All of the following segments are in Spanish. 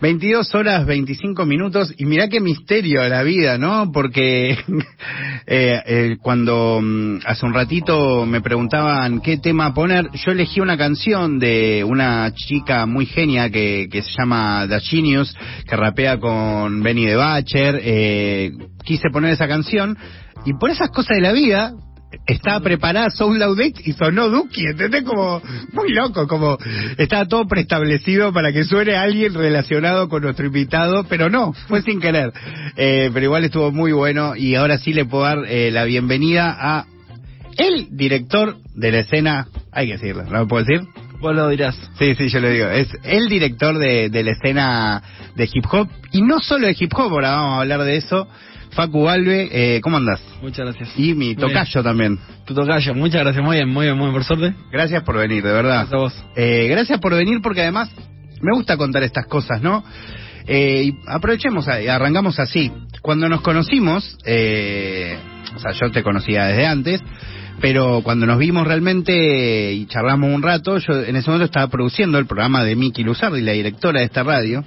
22 horas 25 minutos y mirá qué misterio la vida, ¿no? Porque eh, eh, cuando mm, hace un ratito me preguntaban qué tema poner, yo elegí una canción de una chica muy genia que, que se llama The Genius, que rapea con Benny de Bacher. Eh, quise poner esa canción y por esas cosas de la vida estaba preparada Soul Laudate y sonó Duki, ¿entendés? Como muy loco, como estaba todo preestablecido para que suene alguien relacionado con nuestro invitado, pero no, fue sin querer. Eh, pero igual estuvo muy bueno y ahora sí le puedo dar eh, la bienvenida a el director de la escena, hay que decirlo, ¿no me puedo decir? Vos lo dirás. Sí, sí, yo lo digo. Es el director de, de la escena de hip hop y no solo de hip hop, ahora vamos a hablar de eso. Facu Balbe, eh, ¿cómo andás? Muchas gracias. Y mi tocayo también. Tu tocayo, muchas gracias, muy bien, muy bien, muy bien, por suerte. Gracias por venir, de verdad. Gracias a vos. Eh, gracias por venir porque además me gusta contar estas cosas, ¿no? Eh, y aprovechemos, a- arrancamos así. Cuando nos conocimos, eh, o sea, yo te conocía desde antes, pero cuando nos vimos realmente y charlamos un rato, yo en ese momento estaba produciendo el programa de Miki Luzardi, la directora de esta radio.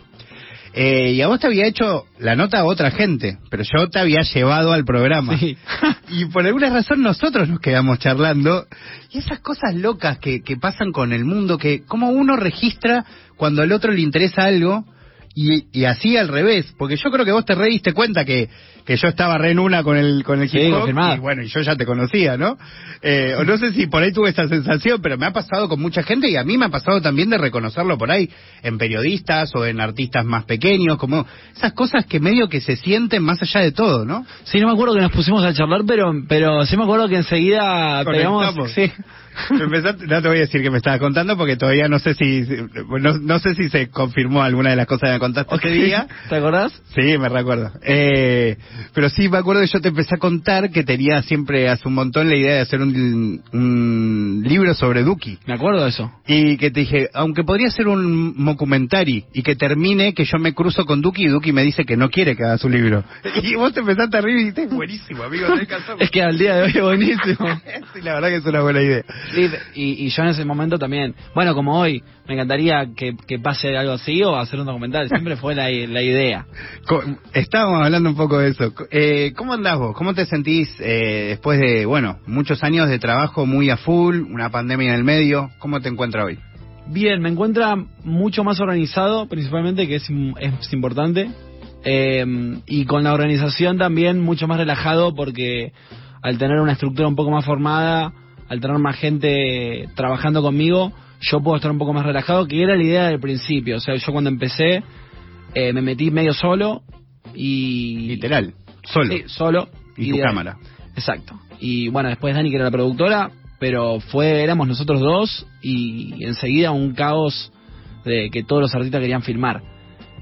Eh, y a vos te había hecho la nota a otra gente, pero yo te había llevado al programa. Sí. Y por alguna razón nosotros nos quedamos charlando. Y esas cosas locas que, que pasan con el mundo, que como uno registra cuando al otro le interesa algo y, y así al revés. Porque yo creo que vos te re diste cuenta que, que yo estaba re en una con el, con el Sí, hip hop. confirmado. Y bueno, y yo ya te conocía, ¿no? Eh, o no sé si por ahí tuve esa sensación, pero me ha pasado con mucha gente y a mí me ha pasado también de reconocerlo por ahí en periodistas o en artistas más pequeños, como esas cosas que medio que se sienten más allá de todo, ¿no? Sí, no me acuerdo que nos pusimos a charlar, pero pero sí me acuerdo que enseguida pegamos... Sí. Empezaste- no te voy a decir que me estabas contando porque todavía no sé si no, no sé si se confirmó alguna de las cosas que me contaste ese día. ¿Te acordás? Sí, me recuerdo. Eh, pero sí me acuerdo que yo te empecé a contar que tenía siempre hace un montón la idea de hacer un, un libro sobre Duki. Me acuerdo de eso. Y que te dije, aunque podría ser un documentary y que termine que yo me cruzo con Duki y Duki me dice que no quiere que haga su libro. Y vos te empezaste a reír y dijiste, buenísimo, amigo, tenés que hacerlo". Es que al día de hoy es buenísimo. sí, la verdad que es una buena idea. Sí, y, y yo en ese momento también, bueno, como hoy, me encantaría que, que pase algo así o hacer un documental, siempre fue la, la idea. Estábamos hablando un poco de eso. Eh, ¿Cómo andás vos? ¿Cómo te sentís eh, después de, bueno, muchos años de trabajo muy a full, una pandemia en el medio? ¿Cómo te encuentras hoy? Bien, me encuentra mucho más organizado, principalmente, que es, es importante. Eh, y con la organización también mucho más relajado porque al tener una estructura un poco más formada, al tener más gente trabajando conmigo, yo puedo estar un poco más relajado, que era la idea del principio. O sea, yo cuando empecé eh, me metí medio solo y... Literal, solo. Sí, solo. Y tu de- cámara. Exacto. Y bueno, después Dani, que era la productora, pero fue éramos nosotros dos y enseguida un caos de que todos los artistas querían filmar.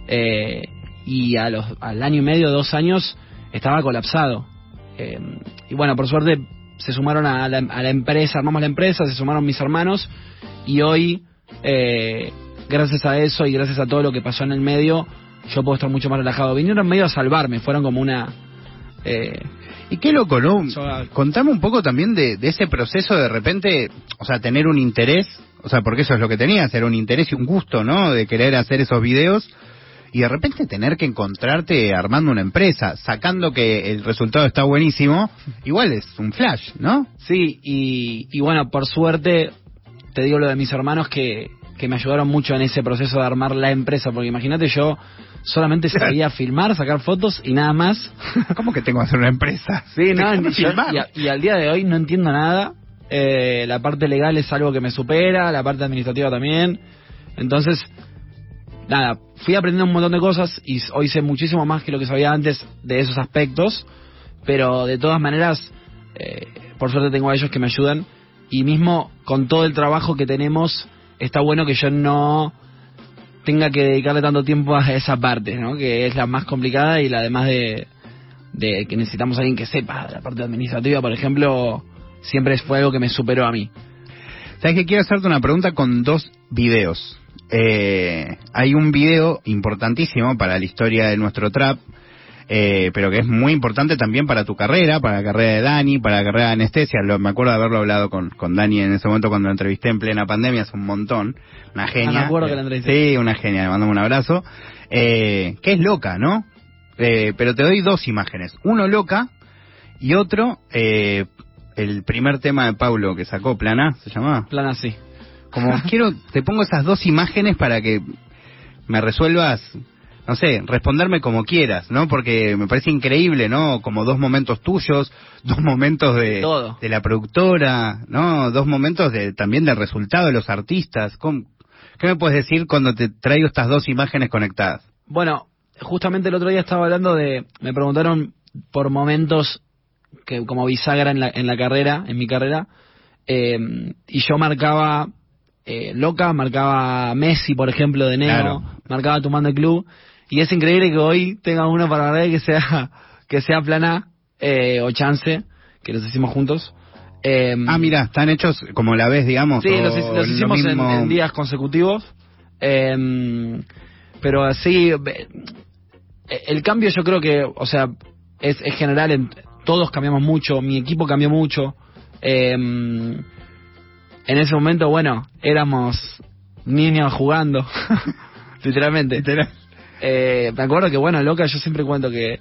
Eh, y a los, al año y medio, dos años, estaba colapsado. Eh, y bueno, por suerte se sumaron a la, a la empresa, armamos la empresa, se sumaron mis hermanos y hoy, eh, gracias a eso y gracias a todo lo que pasó en el medio, yo puedo estar mucho más relajado. Vinieron medio a salvarme, fueron como una... Eh, Y qué loco, ¿no? Contame un poco también de, de ese proceso de repente, o sea, tener un interés, o sea, porque eso es lo que tenías, era un interés y un gusto, ¿no? De querer hacer esos videos y de repente tener que encontrarte armando una empresa, sacando que el resultado está buenísimo, igual es un flash, ¿no? Sí, y, y bueno, por suerte, te digo lo de mis hermanos que, que me ayudaron mucho en ese proceso de armar la empresa, porque imagínate yo solamente sabía filmar, sacar fotos y nada más. ¿Cómo que tengo que hacer una empresa? Sí, no, y, a- y al día de hoy no entiendo nada. Eh, la parte legal es algo que me supera, la parte administrativa también. Entonces, nada, fui aprendiendo un montón de cosas y hoy sé muchísimo más que lo que sabía antes de esos aspectos, pero de todas maneras, eh, por suerte tengo a ellos que me ayudan y mismo con todo el trabajo que tenemos, está bueno que yo no tenga que dedicarle tanto tiempo a esa parte, ¿no? Que es la más complicada y la además de, de que necesitamos a alguien que sepa la parte administrativa, por ejemplo, siempre fue algo que me superó a mí. ¿Sabes que quiero hacerte una pregunta con dos videos? Eh, hay un video importantísimo para la historia de nuestro trap, eh, pero que es muy importante también para tu carrera, para la carrera de Dani, para la carrera de Anestesia. Lo, me acuerdo de haberlo hablado con, con Dani en ese momento cuando la entrevisté en plena pandemia, hace un montón. Una Ah, genia. me acuerdo que la entrevisté. Sí, una genia, le mandamos un abrazo. Eh, que es loca, ¿no? Eh, pero te doy dos imágenes. Uno loca y otro, eh, el primer tema de Paulo que sacó, Plana, ¿se llamaba? Plan así. Como quiero, te pongo esas dos imágenes para que me resuelvas, no sé, responderme como quieras, ¿no? Porque me parece increíble, ¿no? Como dos momentos tuyos, dos momentos de, Todo. de la productora, ¿no? Dos momentos de también del resultado de los artistas. ¿Cómo- ¿Qué me puedes decir cuando te traigo estas dos imágenes conectadas? Bueno, justamente el otro día estaba hablando de, me preguntaron por momentos que como bisagra en la, en la carrera, en mi carrera, eh, y yo marcaba eh, Loca, marcaba Messi, por ejemplo, de Neo, Claro. marcaba Tomando el Club, y es increíble que hoy tenga uno para ver que sea que sea plana eh, o chance, que los hicimos juntos. Eh, Ah, mira, están hechos como la ves, digamos. Sí, los, hic- los lo hicimos en, mismo- en días consecutivos. Em, pero así, be- el cambio yo creo que, o sea, es, es general, en, todos cambiamos mucho, mi equipo cambió mucho. Em, en ese momento, bueno, éramos niños jugando, literalmente. Literal. Eh, me acuerdo que, bueno, loca, yo siempre cuento que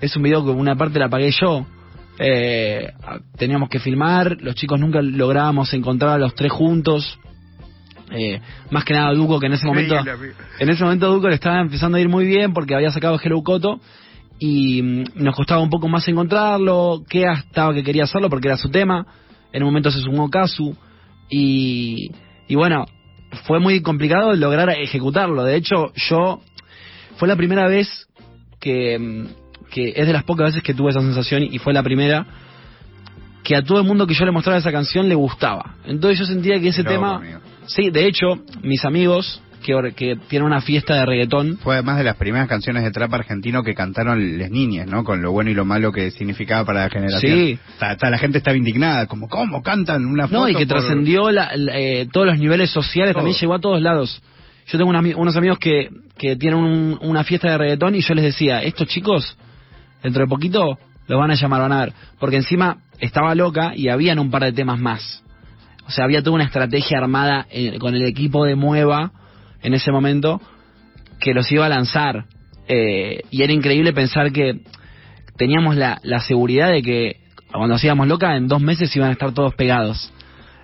es un video que una parte la pagué yo. Eh, teníamos que filmar, los chicos nunca lográbamos encontrar a los tres juntos. Eh, más que nada Duco, que en ese momento, en ese momento Duco le estaba empezando a ir muy bien porque había sacado Hello Coto y mm, nos costaba un poco más encontrarlo. Kea estaba que quería hacerlo porque era su tema. En un momento se sumó Kazu y, y bueno, fue muy complicado lograr ejecutarlo. De hecho, yo fue la primera vez que, mm, que es de las pocas veces que tuve esa sensación y fue la primera que a todo el mundo que yo le mostraba esa canción le gustaba. Entonces yo sentía que ese Loco, tema, amigo. sí, de hecho, mis amigos que, que tienen una fiesta de reggaetón, Fue además de las primeras canciones de trap argentino que cantaron las niñas, ¿no? Con lo bueno y lo malo que significaba para la generación. Sí. Está- la gente estaba indignada, como, ¿cómo cantan una foto no, y que por- trascendió la- la- eh, todos los niveles sociales, Todo. también llegó a todos lados. Yo tengo un ami- unos amigos que, que tienen un- una fiesta de reggaetón y yo les decía, estos chicos, dentro de poquito los van a llamar, van a ver. Porque encima estaba loca y habían un par de temas más. O sea, había toda una estrategia armada eh, con el equipo de Mueva en ese momento que los iba a lanzar. Eh, y era increíble pensar que teníamos la, la seguridad de que cuando hacíamos loca en dos meses iban a estar todos pegados.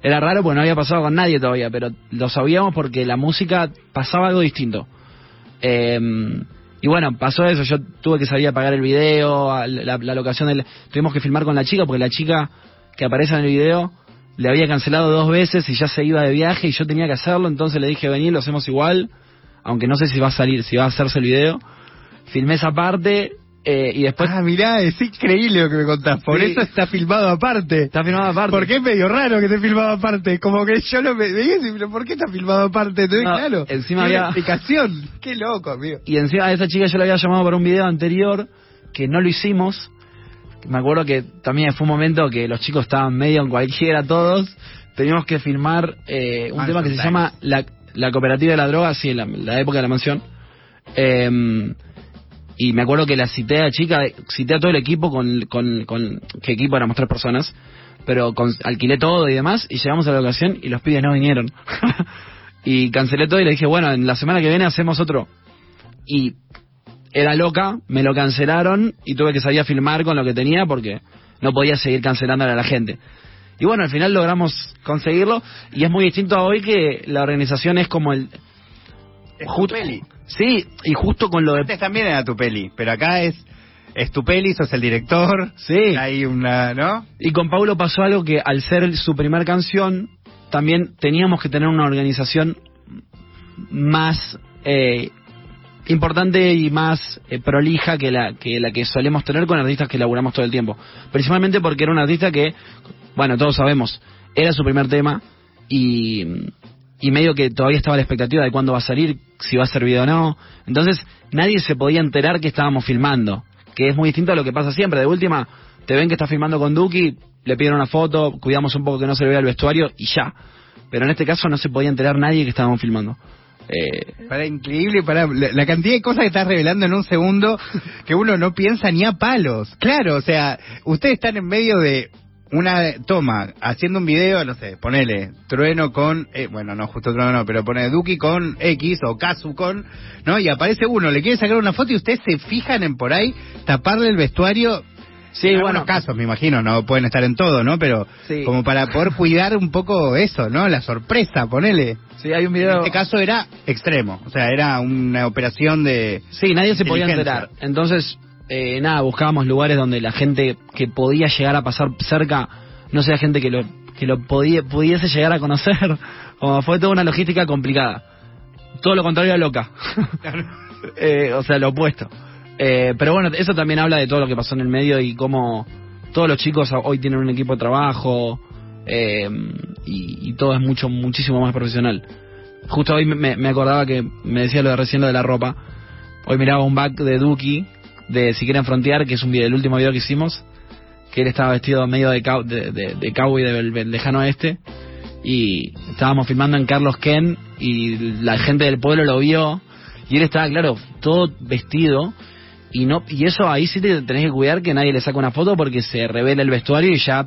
Era raro porque no había pasado con nadie todavía, pero lo sabíamos porque la música pasaba algo distinto. Eh, y bueno, pasó eso, yo tuve que salir a pagar el video, la, la locación del... Tuvimos que filmar con la chica porque la chica que aparece en el video le había cancelado dos veces y ya se iba de viaje y yo tenía que hacerlo, entonces le dije, vení, lo hacemos igual, aunque no sé si va a salir, si va a hacerse el video. Filmé esa parte eh, y después... Ah, mirá, es increíble lo que me contás. Por Sí. eso está filmado aparte. Está filmado aparte. Porque es medio raro que esté filmado aparte. Como que yo lo y decía, ¿pero por qué está filmado aparte? Entonces, No, claro. encima había- explicación. Qué loco, amigo. Y encima a esa chica yo la había llamado para un video anterior que no lo hicimos. Me acuerdo que también fue un momento que los chicos estaban medio en cualquiera todos. Teníamos que filmar eh, un Ah, tema que se llama la, la cooperativa de la droga, sí, la, la época de la mansión. Eh, y me acuerdo que la cité a la chica, cité a todo el equipo con, con, con que equipo éramos tres personas, pero con, alquilé todo y demás y llegamos a la locación y los pibes no vinieron. y cancelé todo y le dije, bueno, en la semana que viene hacemos otro. Y era loca, me lo cancelaron y tuve que salir a filmar con lo que tenía porque no podía seguir cancelándole a la gente. Y bueno, al final logramos conseguirlo y es muy distinto a hoy que la organización es como el... Es tu peli. Sí, y justo con lo de... Antes también era tu peli, pero acá es, es tu peli, sos el director. Sí. Hay una, ¿no? Y con Paulo pasó algo que al ser su primer canción, también teníamos que tener una organización más eh, importante y más eh, prolija que la, que la que solemos tener con artistas que laburamos todo el tiempo. Principalmente porque era un artista que, bueno, todos sabemos, era su primer tema y, y medio que todavía estaba la expectativa de cuándo va a salir, si va a ser video o no. Entonces nadie se podía enterar que estábamos filmando, que es muy distinto a lo que pasa siempre. De última, te ven que estás filmando con Duki, le piden una foto, cuidamos un poco que no se le vea el vestuario y ya. Pero en este caso no se podía enterar nadie que estábamos filmando. Eh, para increíble, para la, cantidad de cosas que estás revelando en un segundo que uno no piensa ni a palos. Claro, o sea, ustedes están en medio de una toma, haciendo un video, no sé, ponele Trueno con, eh, bueno, no, justo Trueno no, pero pone Duki con X o Kazu con, ¿no? Y aparece uno, le quiere sacar una foto y ustedes se fijan en por ahí taparle el vestuario. Sí, en bueno. algunos casos, me imagino, no pueden estar en todo, ¿no? Pero Sí. como para poder cuidar un poco eso, ¿no? La sorpresa, ponele. sí, hay un En video. este caso era extremo, o sea, era una operación de... Sí, nadie se podía enterar. Entonces, eh, nada, buscábamos lugares donde la gente que podía llegar a pasar cerca, no sea gente que lo que lo podía, pudiese llegar a conocer. Como fue toda una logística complicada. Todo lo contrario a loca. Eh, o sea, lo opuesto. Eh, pero bueno, eso también habla de todo lo que pasó en el medio y cómo todos los chicos hoy tienen un equipo de trabajo eh, y, todo es mucho, muchísimo más profesional. Justo hoy me, me acordaba que me decía lo de recién lo de la ropa. Hoy miraba un back de Duki de Si quieren frontear, que es un video, el último video que hicimos, que él estaba vestido medio de, cow- de, de, de cowboy del, del lejano oeste y estábamos filmando en Carlos Ken y la gente del pueblo lo vio y él estaba claro todo vestido y no y eso ahí sí te tenés que cuidar que nadie le saca una foto porque se revela el vestuario y ya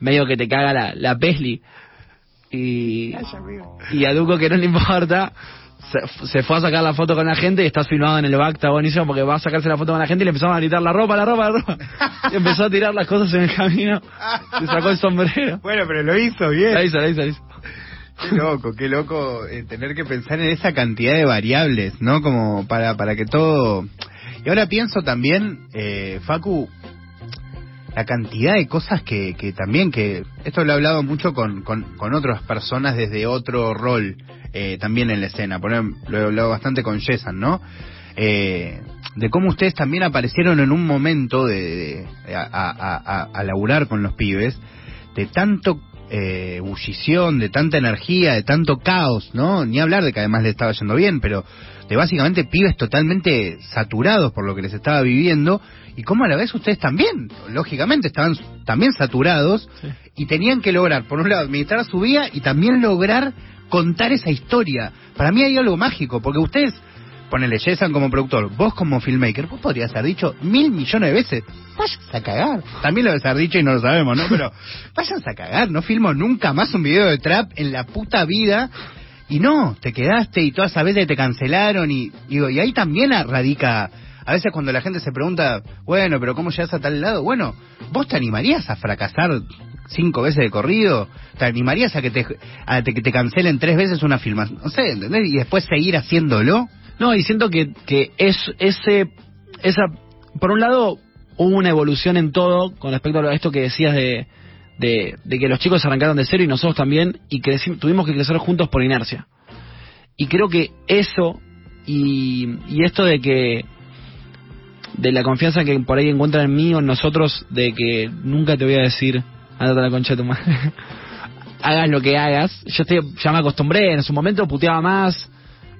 medio que te caga la, la pesli y y a Duco que no le importa se, se fue a sacar la foto con la gente y está filmado en el back, está buenísimo porque va a sacarse la foto con la gente y le empezaron a gritar la ropa, la ropa, la ropa. Y empezó a tirar las cosas en el camino. Se sacó el sombrero. Bueno, pero lo hizo bien. La hizo, la hizo, la hizo. Qué loco, qué loco eh, tener que pensar en esa cantidad de variables, ¿no? Como para, para que todo... Y ahora pienso también, eh, Facu, la cantidad de cosas que, que también, que esto lo he hablado mucho con, con, otras personas desde otro rol, eh, también en la escena, por ejemplo, lo he hablado bastante con Yesan, ¿no? Eh, de cómo ustedes también aparecieron en un momento de, a, a, a, a laburar con los pibes, de tanto eh, ebullición, de tanta energía, de tanto caos, ¿no? Ni hablar de que además le estaba yendo bien, pero de básicamente pibes totalmente saturados por lo que les estaba viviendo y cómo a la vez ustedes también, lógicamente, estaban también saturados Sí. y tenían que lograr, por un lado, administrar su vida y también lograr contar esa historia. Para mí hay algo mágico, porque ustedes, ponele Yesan como productor, vos como filmmaker, vos podrías haber dicho mil millones de veces, váyanse a cagar. También lo debes haber dicho y no lo sabemos, ¿no? Pero váyanse a cagar, no filmo nunca más un video de trap en la puta vida. Y no, te quedaste y todas esas veces te cancelaron y digo, y ahí también radica a veces cuando la gente se pregunta, bueno, pero ¿cómo llegas a tal lado? Bueno, ¿vos te animarías a fracasar cinco veces de corrido? ¿Te animarías a que te, a que te cancelen tres veces una filmación? No sé, ¿entendés? Y después seguir haciéndolo. No, y siento que, que es ese, esa, por un lado, hubo una evolución en todo con respecto a esto que decías de, de, de que los chicos arrancaron de cero y nosotros también, y creci- tuvimos que crecer juntos por inercia. Y creo que eso, y, y esto de que, de la confianza que por ahí encuentran en mí o en nosotros, de que nunca te voy a decir, andate a la concha de tu madre. hagas lo que hagas. Yo estoy, ya me acostumbré, en su momento puteaba más,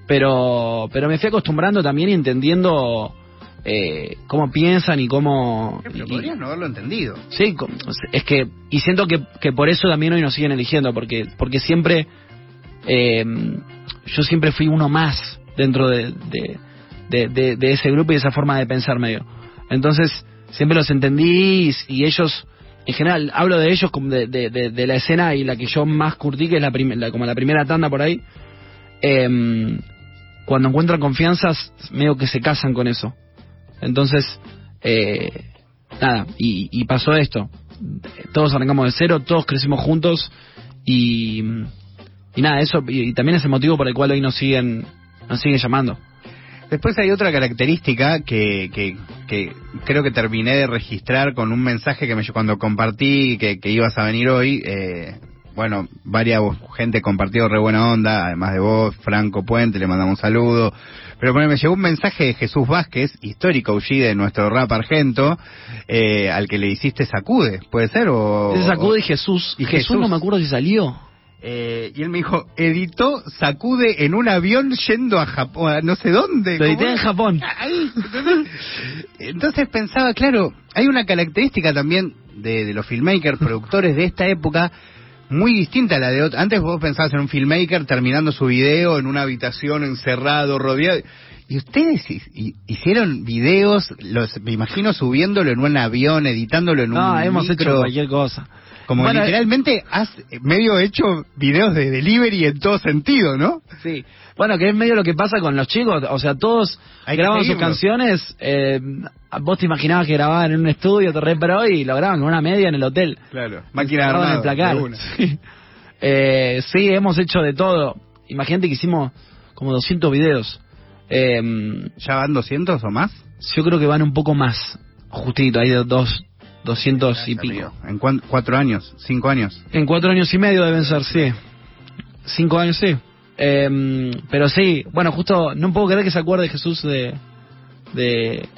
pero pero me fui acostumbrando también y entendiendo eh, cómo piensan y cómo Pero no haberlo entendido. sí es que y siento que, que por eso también hoy nos siguen eligiendo porque porque siempre eh, yo siempre fui uno más dentro de, de, de- de- de ese grupo y de esa forma de pensar medio entonces siempre los entendí y, y ellos en general hablo de ellos como de, de- de- de la escena y la que yo más curtí que es la, la- como la primera tanda por ahí em, cuando encuentran confianzas, medio que se casan con eso. Entonces, eh, nada, y, y pasó esto. Todos arrancamos de cero, todos crecimos juntos y, y nada, eso, y, y también es el motivo por el cual hoy nos siguen, nos siguen llamando. Después hay otra característica que, que, que creo que terminé de registrar con un mensaje que me cuando compartí que, que ibas a venir hoy. Eh, bueno, varias gente compartió re buena onda, además de vos, Franco Puente, le mandamos un saludo. Pero bueno, me llegó un mensaje de Jesús Vázquez, histórico OG de nuestro rap argento, eh, al que le hiciste sacude, ¿puede ser? O, sacude y Jesús. Y Jesús, Jesús. no me acuerdo si salió. Eh, y él me dijo, editó sacude en un avión yendo a Japón, a no sé dónde. Lo edité ¿Cómo en? Japón. Entonces pensaba, claro, hay una característica también de, de los filmmakers, productores de esta época, muy distinta a la de otro. Antes vos pensabas en un filmmaker terminando su video en una habitación encerrado, rodeado. Y ustedes hicieron videos, los, me imagino subiéndolo en un avión, editándolo en un No, hemos hecho cualquier cosa. Como literalmente has medio hecho videos de delivery en todo sentido, ¿no? Sí. Bueno, que es medio lo que pasa con los chicos. O sea, todos graban sus canciones. Eh, vos te imaginabas que grababan en un estudio, te re pero y lo graban con una media en el hotel. Claro, máquina armada. En el placar. Sí. Eh, sí, hemos hecho de todo. Imagínate que hicimos como 200 videos. Eh, ¿Ya van 200 o más? Yo creo que van un poco más. Justito, hay dos, 200 y pico. ¿En cuatro años? ¿Cinco años? En cuatro años y medio deben ser, sí. Cinco años, sí. Eh, pero sí, bueno, justo no puedo creer que se acuerde Jesús de, de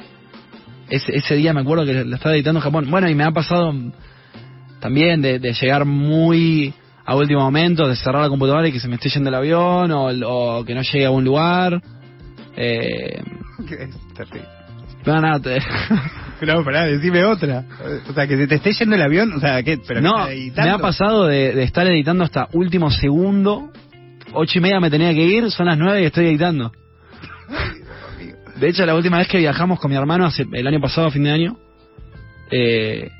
ese, ese día, me acuerdo que la estaba editando en Japón. Bueno, y me ha pasado también de, de llegar muy a último momento, de cerrar la computadora y que se me esté yendo el avión o, o que no llegue a un lugar. Eh, es terrible. No, no, te... no, pará, decime otra. O sea, que se te esté yendo el avión, o sea, ¿qué? Pero no, me ha pasado de, de, estar editando hasta último segundo. Ocho y media me tenía que ir, son las nueve y estoy editando. De hecho, la última vez que viajamos con mi hermano, hace el año pasado, fin de año, eh,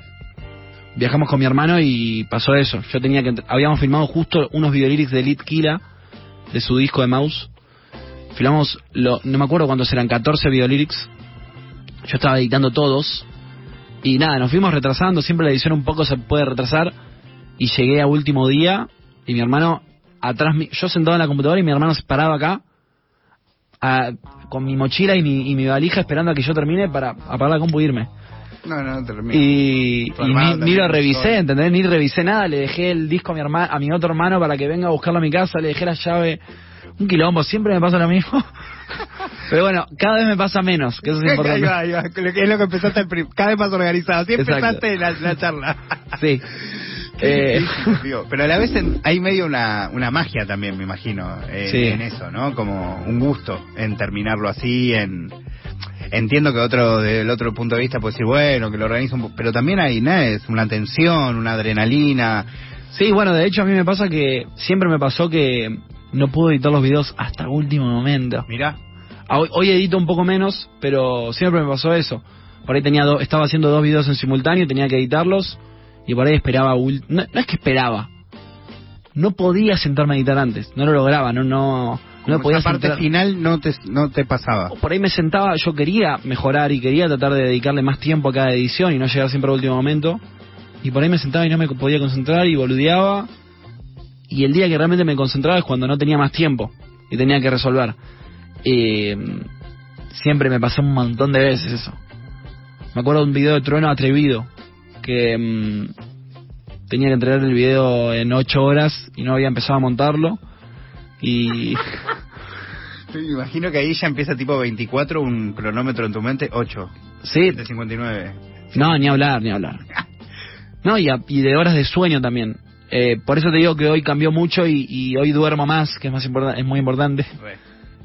viajamos con mi hermano y pasó eso. Yo tenía que... Habíamos filmado justo unos videolyrics de Lit Kila, de su disco de Mouse. Filmamos, lo, no me acuerdo cuántos eran, 14 videolyrics yo estaba editando todos. Y nada, nos fuimos retrasando, siempre la edición un poco se puede retrasar. Y llegué a último día y mi hermano atrás, yo sentado en la computadora y mi hermano se paraba acá con mi mochila y mi, y mi valija esperando a que yo termine para apagar la compu e irme. No, no, termino. Y, y ni, lo revisé, ¿entendés? Ni revisé nada, le dejé el disco a mi, hermano, a mi otro hermano para que venga a buscarlo a mi casa, le dejé la llave un quilombo, siempre me pasa lo mismo. Pero bueno, cada vez me pasa menos, que eso es importante. Es lo que empezaste, cada vez más organizado. Siempre empezaste la, la charla. Sí. Eh... Pero a la vez hay medio una, una magia también, me imagino, en eso, ¿no? Como un gusto en terminarlo así, en... Entiendo que otro del otro punto de vista puede decir, bueno, que lo organiza un pero también hay, ¿no? Es una tensión, una adrenalina. Sí, bueno, de hecho a mí me pasa que siempre me pasó que no puedo editar los videos hasta último momento. Mira. Ah, hoy, edito un poco menos, pero siempre me pasó eso. Por ahí tenía estaba haciendo dos videos en simultáneo, tenía que editarlos y por ahí esperaba. No, es que esperaba. No podía sentarme a editar antes, no lo lograba, no no no podía esa parte final no te no te pasaba. Por ahí me sentaba, yo quería mejorar y quería tratar de dedicarle más tiempo a cada edición y no llegar siempre al último momento. Y por ahí me sentaba y no me podía concentrar y boludeaba y el día que realmente me concentraba es cuando no tenía más tiempo y tenía que resolver. Eh, siempre me pasó un montón de veces eso. Me acuerdo de un video de Trueno atrevido que mm, tenía que entregar el video en 8 horas y no había empezado a montarlo. Y me imagino que ahí ya empieza tipo 24 un cronómetro en tu mente 8 sí. de 59 no ni hablar ni hablar. No y, y de horas de sueño también. Eh, por eso te digo que hoy cambió mucho y, hoy duermo más, que es, más es muy importante.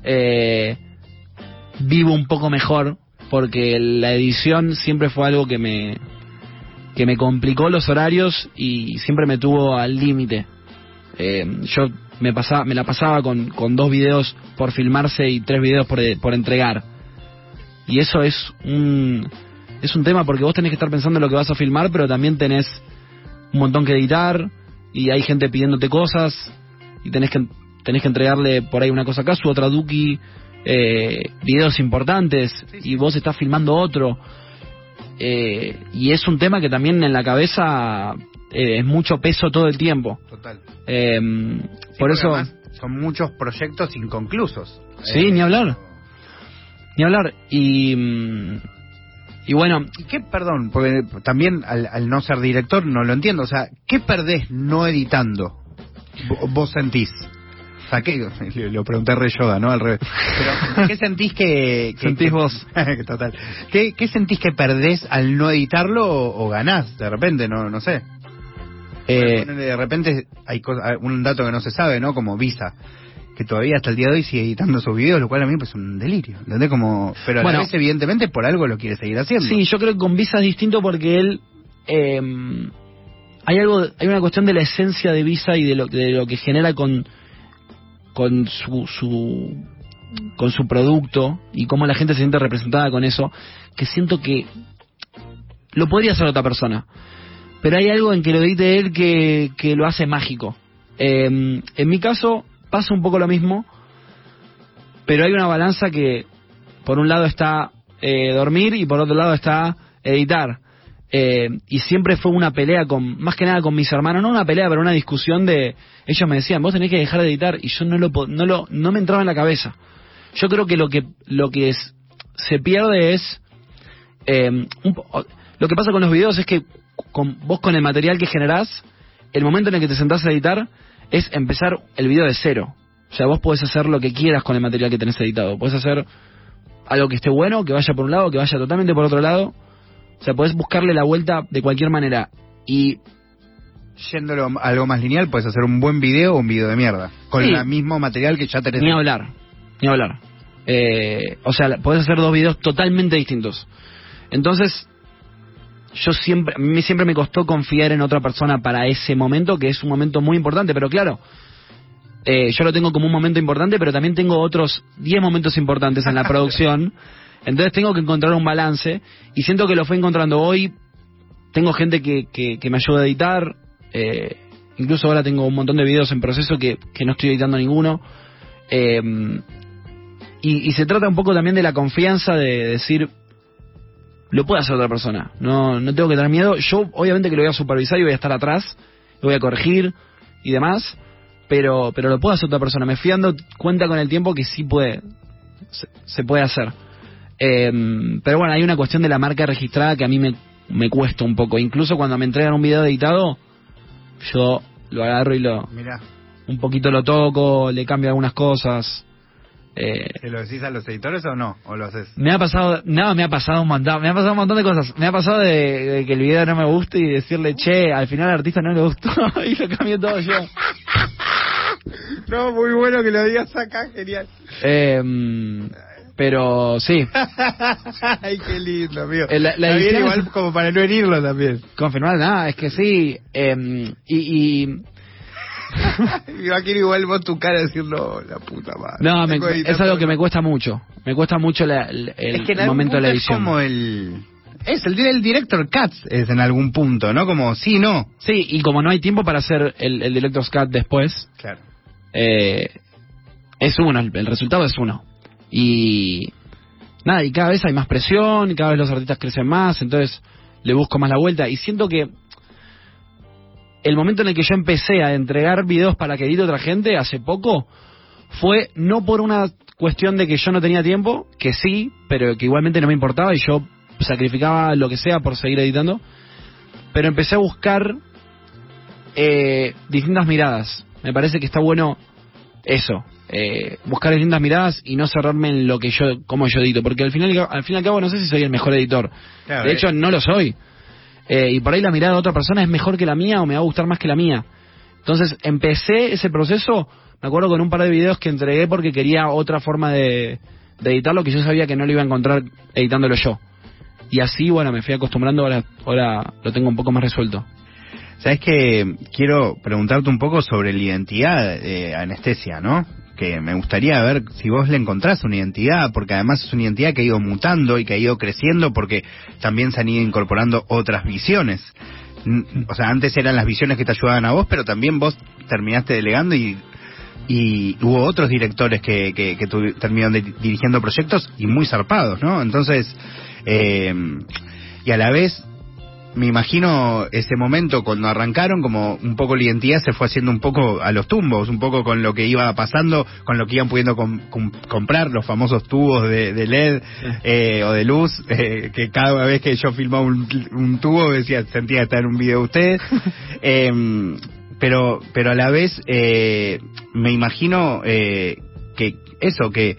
Eh, vivo un poco mejor porque la edición siempre fue algo que me que me complicó los horarios y siempre me tuvo al límite. Eh, yo me pasaba, me la pasaba con, con dos videos por filmarse y tres videos por, por entregar. Y eso es un es un tema porque vos tenés que estar pensando en lo que vas a filmar, pero también tenés un montón que editar, y hay gente pidiéndote cosas y tenés que tenés que entregarle por ahí una cosa acá, su otra Duki, eh, videos importantes y vos estás filmando otro. Eh, y es un tema que también en la cabeza eh, es mucho peso todo el tiempo. Total. Em, por eso... Son muchos proyectos inconclusos. Sí, ni hablar. Ni hablar. Y... Y bueno, ¿y qué, perdón, porque también al, no ser director no lo entiendo, o sea, ¿qué perdés no editando? Vos sentís. O sea, ¿qué? Lo pregunté re Yoda, ¿no? Al revés. Pero, ¿qué sentís que... ¿Sentís vos? Total. ¿Qué, ¿Qué, sentís que perdés al no editarlo o, ganás de repente? No, no sé. Eh, de repente hay un dato que no se sabe, ¿no? Como Visa que todavía hasta el día de hoy sigue editando sus videos, lo cual a mí pues es un delirio, ¿entendés? Como, pero a la vez evidentemente por algo lo quiere seguir haciendo. Sí, yo creo que con Visa es distinto porque él eh, hay algo, hay una cuestión de la esencia de Visa y de lo, de lo que genera con, con su, su, con su producto y cómo la gente se siente representada con eso, que siento que lo podría hacer otra persona. Pero hay algo en que lo edite él que, que lo hace mágico. Eh, en mi caso pasa un poco lo mismo, pero hay una balanza que por un lado está eh, dormir y por otro lado está editar. Eh, y siempre fue una pelea con, más que nada con mis hermanos, no una pelea, pero una discusión de, ellos me decían, vos tenés que dejar de editar, y yo no lo, no lo, no me entraba en la cabeza. Yo creo que lo que, lo que es, se pierde es, eh, un, lo que pasa con los videos es que con, vos con el material que generás, el momento en el que te sentás a editar es empezar el video de cero. O sea, vos podés hacer lo que quieras con el material que tenés editado. Podés hacer algo que esté bueno, que vaya por un lado, que vaya totalmente por otro lado. O sea, podés buscarle la vuelta de cualquier manera. Y. Yéndolo a algo más lineal, puedes hacer un buen video o un video de mierda. Con Sí. el mismo material que ya tenés. Ni hablar. Ni hablar. Eh, o sea, podés hacer dos videos totalmente distintos. Entonces, yo siempre, a mí siempre me costó confiar en otra persona para ese momento, que es un momento muy importante, pero claro, eh, yo lo tengo como un momento importante, pero también tengo otros 10 momentos importantes en la producción. Entonces tengo que encontrar un balance y siento que lo fui encontrando hoy. Tengo gente que, que, me ayuda a editar. eh, incluso ahora tengo un montón de videos en proceso que, que no estoy editando ninguno. Eh, y, y se trata un poco también de la confianza de decir, lo puede hacer otra persona. No, no tengo que tener miedo. Yo obviamente que lo voy a supervisar y voy a estar atrás, lo voy a corregir y demás, pero, pero lo puede hacer otra persona. Me fui dando cuenta con el tiempo que sí puede, se, se puede hacer. Eh, pero bueno, hay una cuestión de la marca registrada que a mí me, me cuesta un poco. Incluso cuando me entregan un video editado, yo lo agarro y lo Mirá, un poquito lo toco, le cambio algunas cosas. Eh, ¿se lo decís a los editores o no? ¿O lo haces? me ha pasado, no, me ha pasado un montón, me ha pasado un montón de cosas. Me ha pasado de, de que el video no me guste y decirle, che, al final al artista no le gustó y lo cambié todo yo. No, muy bueno que lo digas acá, genial. Eh, pero sí, Ay, qué lindo, amigo. Eh, la- la edición igual es- como para no herirlo también. confirmar nada, es que sí. eh, y, y Me imagino igual vos tu cara decirlo, la puta madre. no, me- es algo que me cuesta mucho. Me cuesta mucho la- el, Es que en momento de la edición. Es como el... Es el, el director Katz, es en algún punto, ¿no? Como, sí, no. Sí, y como no hay tiempo para hacer el, el Director's Cut después, Claro. eh, es uno, el, el resultado es uno. Y nada, y cada vez hay más presión, y cada vez los artistas crecen más, entonces le busco más la vuelta. Y siento que el momento en el que yo empecé a entregar videos para que edite otra gente, hace poco, fue no por una cuestión de que yo no tenía tiempo, que sí, pero que igualmente no me importaba y yo sacrificaba lo que sea por seguir editando, pero empecé a buscar eh, distintas miradas. Me parece que está bueno eso, eh, buscar distintas miradas y no cerrarme en lo que yo, como yo edito, porque al final, al fin y al cabo no sé si soy el mejor editor. Claro, de eh. hecho, no lo soy. Eh, y por ahí la mirada de otra persona es mejor que la mía o me va a gustar más que la mía. Entonces empecé ese proceso, me acuerdo con un par de videos que entregué porque quería otra forma de, de editarlo que yo sabía que no lo iba a encontrar editándolo yo. Y así, bueno, me fui acostumbrando, ahora, ahora lo tengo un poco más resuelto. Sabes que quiero preguntarte un poco sobre la identidad de anestesia, ¿no? Que me gustaría ver si vos le encontrás una identidad, porque además es una identidad que ha ido mutando y que ha ido creciendo porque también se han ido incorporando otras visiones. O sea, antes eran las visiones que te ayudaban a vos, pero también vos terminaste delegando y, y hubo otros directores que, que, que tuvi- terminaron dirigiendo proyectos y muy zarpados, ¿no? Entonces, eh, y a la vez me imagino ese momento cuando arrancaron, como un poco la identidad se fue haciendo un poco a los tumbos, un poco con lo que iba pasando, con lo que iban pudiendo com- com- comprar, los famosos tubos de, de LED eh, o de luz, eh, que cada vez que yo filmaba un, un tubo decía, sentía estar en un video de ustedes. Em, pero, pero a la vez eh, me imagino eh, que eso, que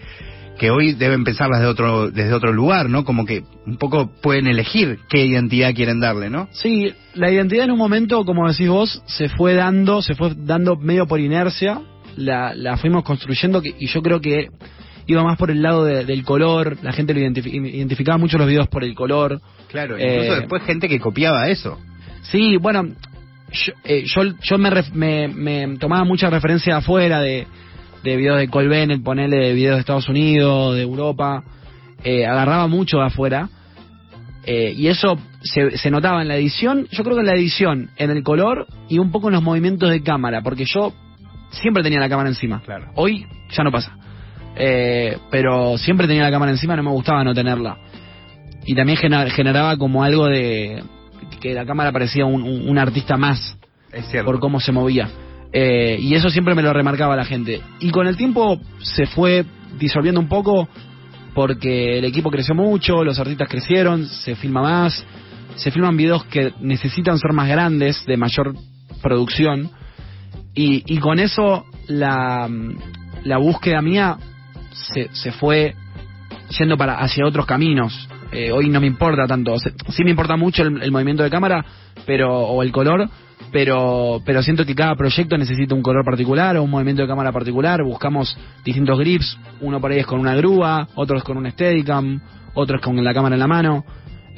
que hoy deben pensarlas de otro, desde otro lugar, ¿no? Como que un poco pueden elegir qué identidad quieren darle, ¿no? Sí, la identidad en un momento, como decís vos, se fue dando, se fue dando medio por inercia, la, la fuimos construyendo que- y yo creo que iba más por el lado de- del color, la gente lo identifi- identificaba mucho los videos por el color. Claro, Eh, incluso después gente que copiaba eso. Sí, bueno, yo, eh, yo, yo me, me, me tomaba mucha referencia afuera, de, de videos de Cole Bennett, ponerle de videos de Estados Unidos, de Europa, eh, agarraba mucho de afuera, eh, y eso se, se notaba en la edición, yo creo que en la edición, en el color y un poco en los movimientos de cámara, porque yo siempre tenía la cámara encima. Claro. Hoy ya no pasa. Eh, pero siempre tenía la cámara encima, no me gustaba no tenerla. Y también gener- generaba como algo de que la cámara parecía un, un- un artista más Es por cómo se movía. Eh, y eso siempre me lo remarcaba la gente. Y con el tiempo se fue disolviendo un poco porque el equipo creció mucho, los artistas crecieron, se filma más, se filman videos que necesitan ser más grandes, de mayor producción. Y, y con eso la, la búsqueda mía se, se fue yendo para hacia otros caminos. Eh, hoy no me importa tanto, sí me importa mucho el, el movimiento de cámara, pero o el color, pero pero siento que cada proyecto necesita un color particular o un movimiento de cámara particular. Buscamos distintos grips, uno por ahí es con una grúa, otros con un Steadicam, otros con la cámara en la mano.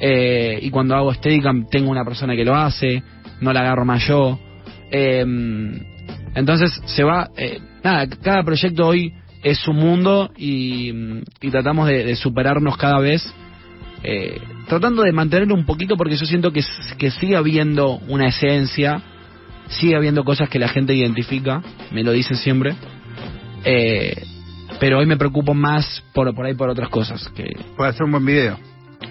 Eh, y cuando hago Steadicam tengo una persona que lo hace, no la agarro más yo. Eh, entonces se va, eh, nada, cada proyecto hoy es un mundo y, y tratamos de, de superarnos cada vez, eh, tratando de mantenerlo un poquito porque yo siento que, que sigue habiendo una esencia, sigue habiendo cosas que la gente identifica, me lo dicen siempre, eh, pero hoy me preocupo más por, por ahí por otras cosas, que Puede hacer un buen video.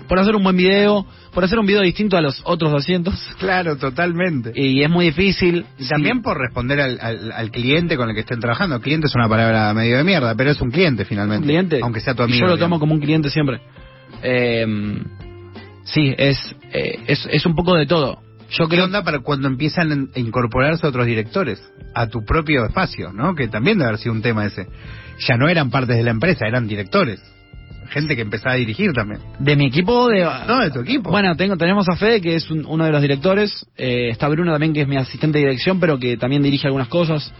por hacer un buen video, por hacer un video distinto a los otros 200, Claro, totalmente. y es muy difícil. Y también por responder al, al, al cliente con el que estén trabajando. Cliente es una palabra medio de mierda, pero es un cliente finalmente. un cliente. Aunque sea tu Y amigo. Yo lo tomo como un cliente siempre. Eh, sí, es, eh, es, es un poco de todo. Yo ¿Qué onda para cuando empiezan a incorporarse otros directores a tu propio espacio, ¿no? Que también debe haber sido un tema ese. Ya no eran partes de la empresa, eran directores. Gente que empezaba a dirigir también. de mi equipo, de, No, de tu equipo. Bueno, tengo, tenemos a Fede, que es un- uno de los directores. eh, está Bruno también, que es mi asistente de dirección, pero que también dirige algunas cosas.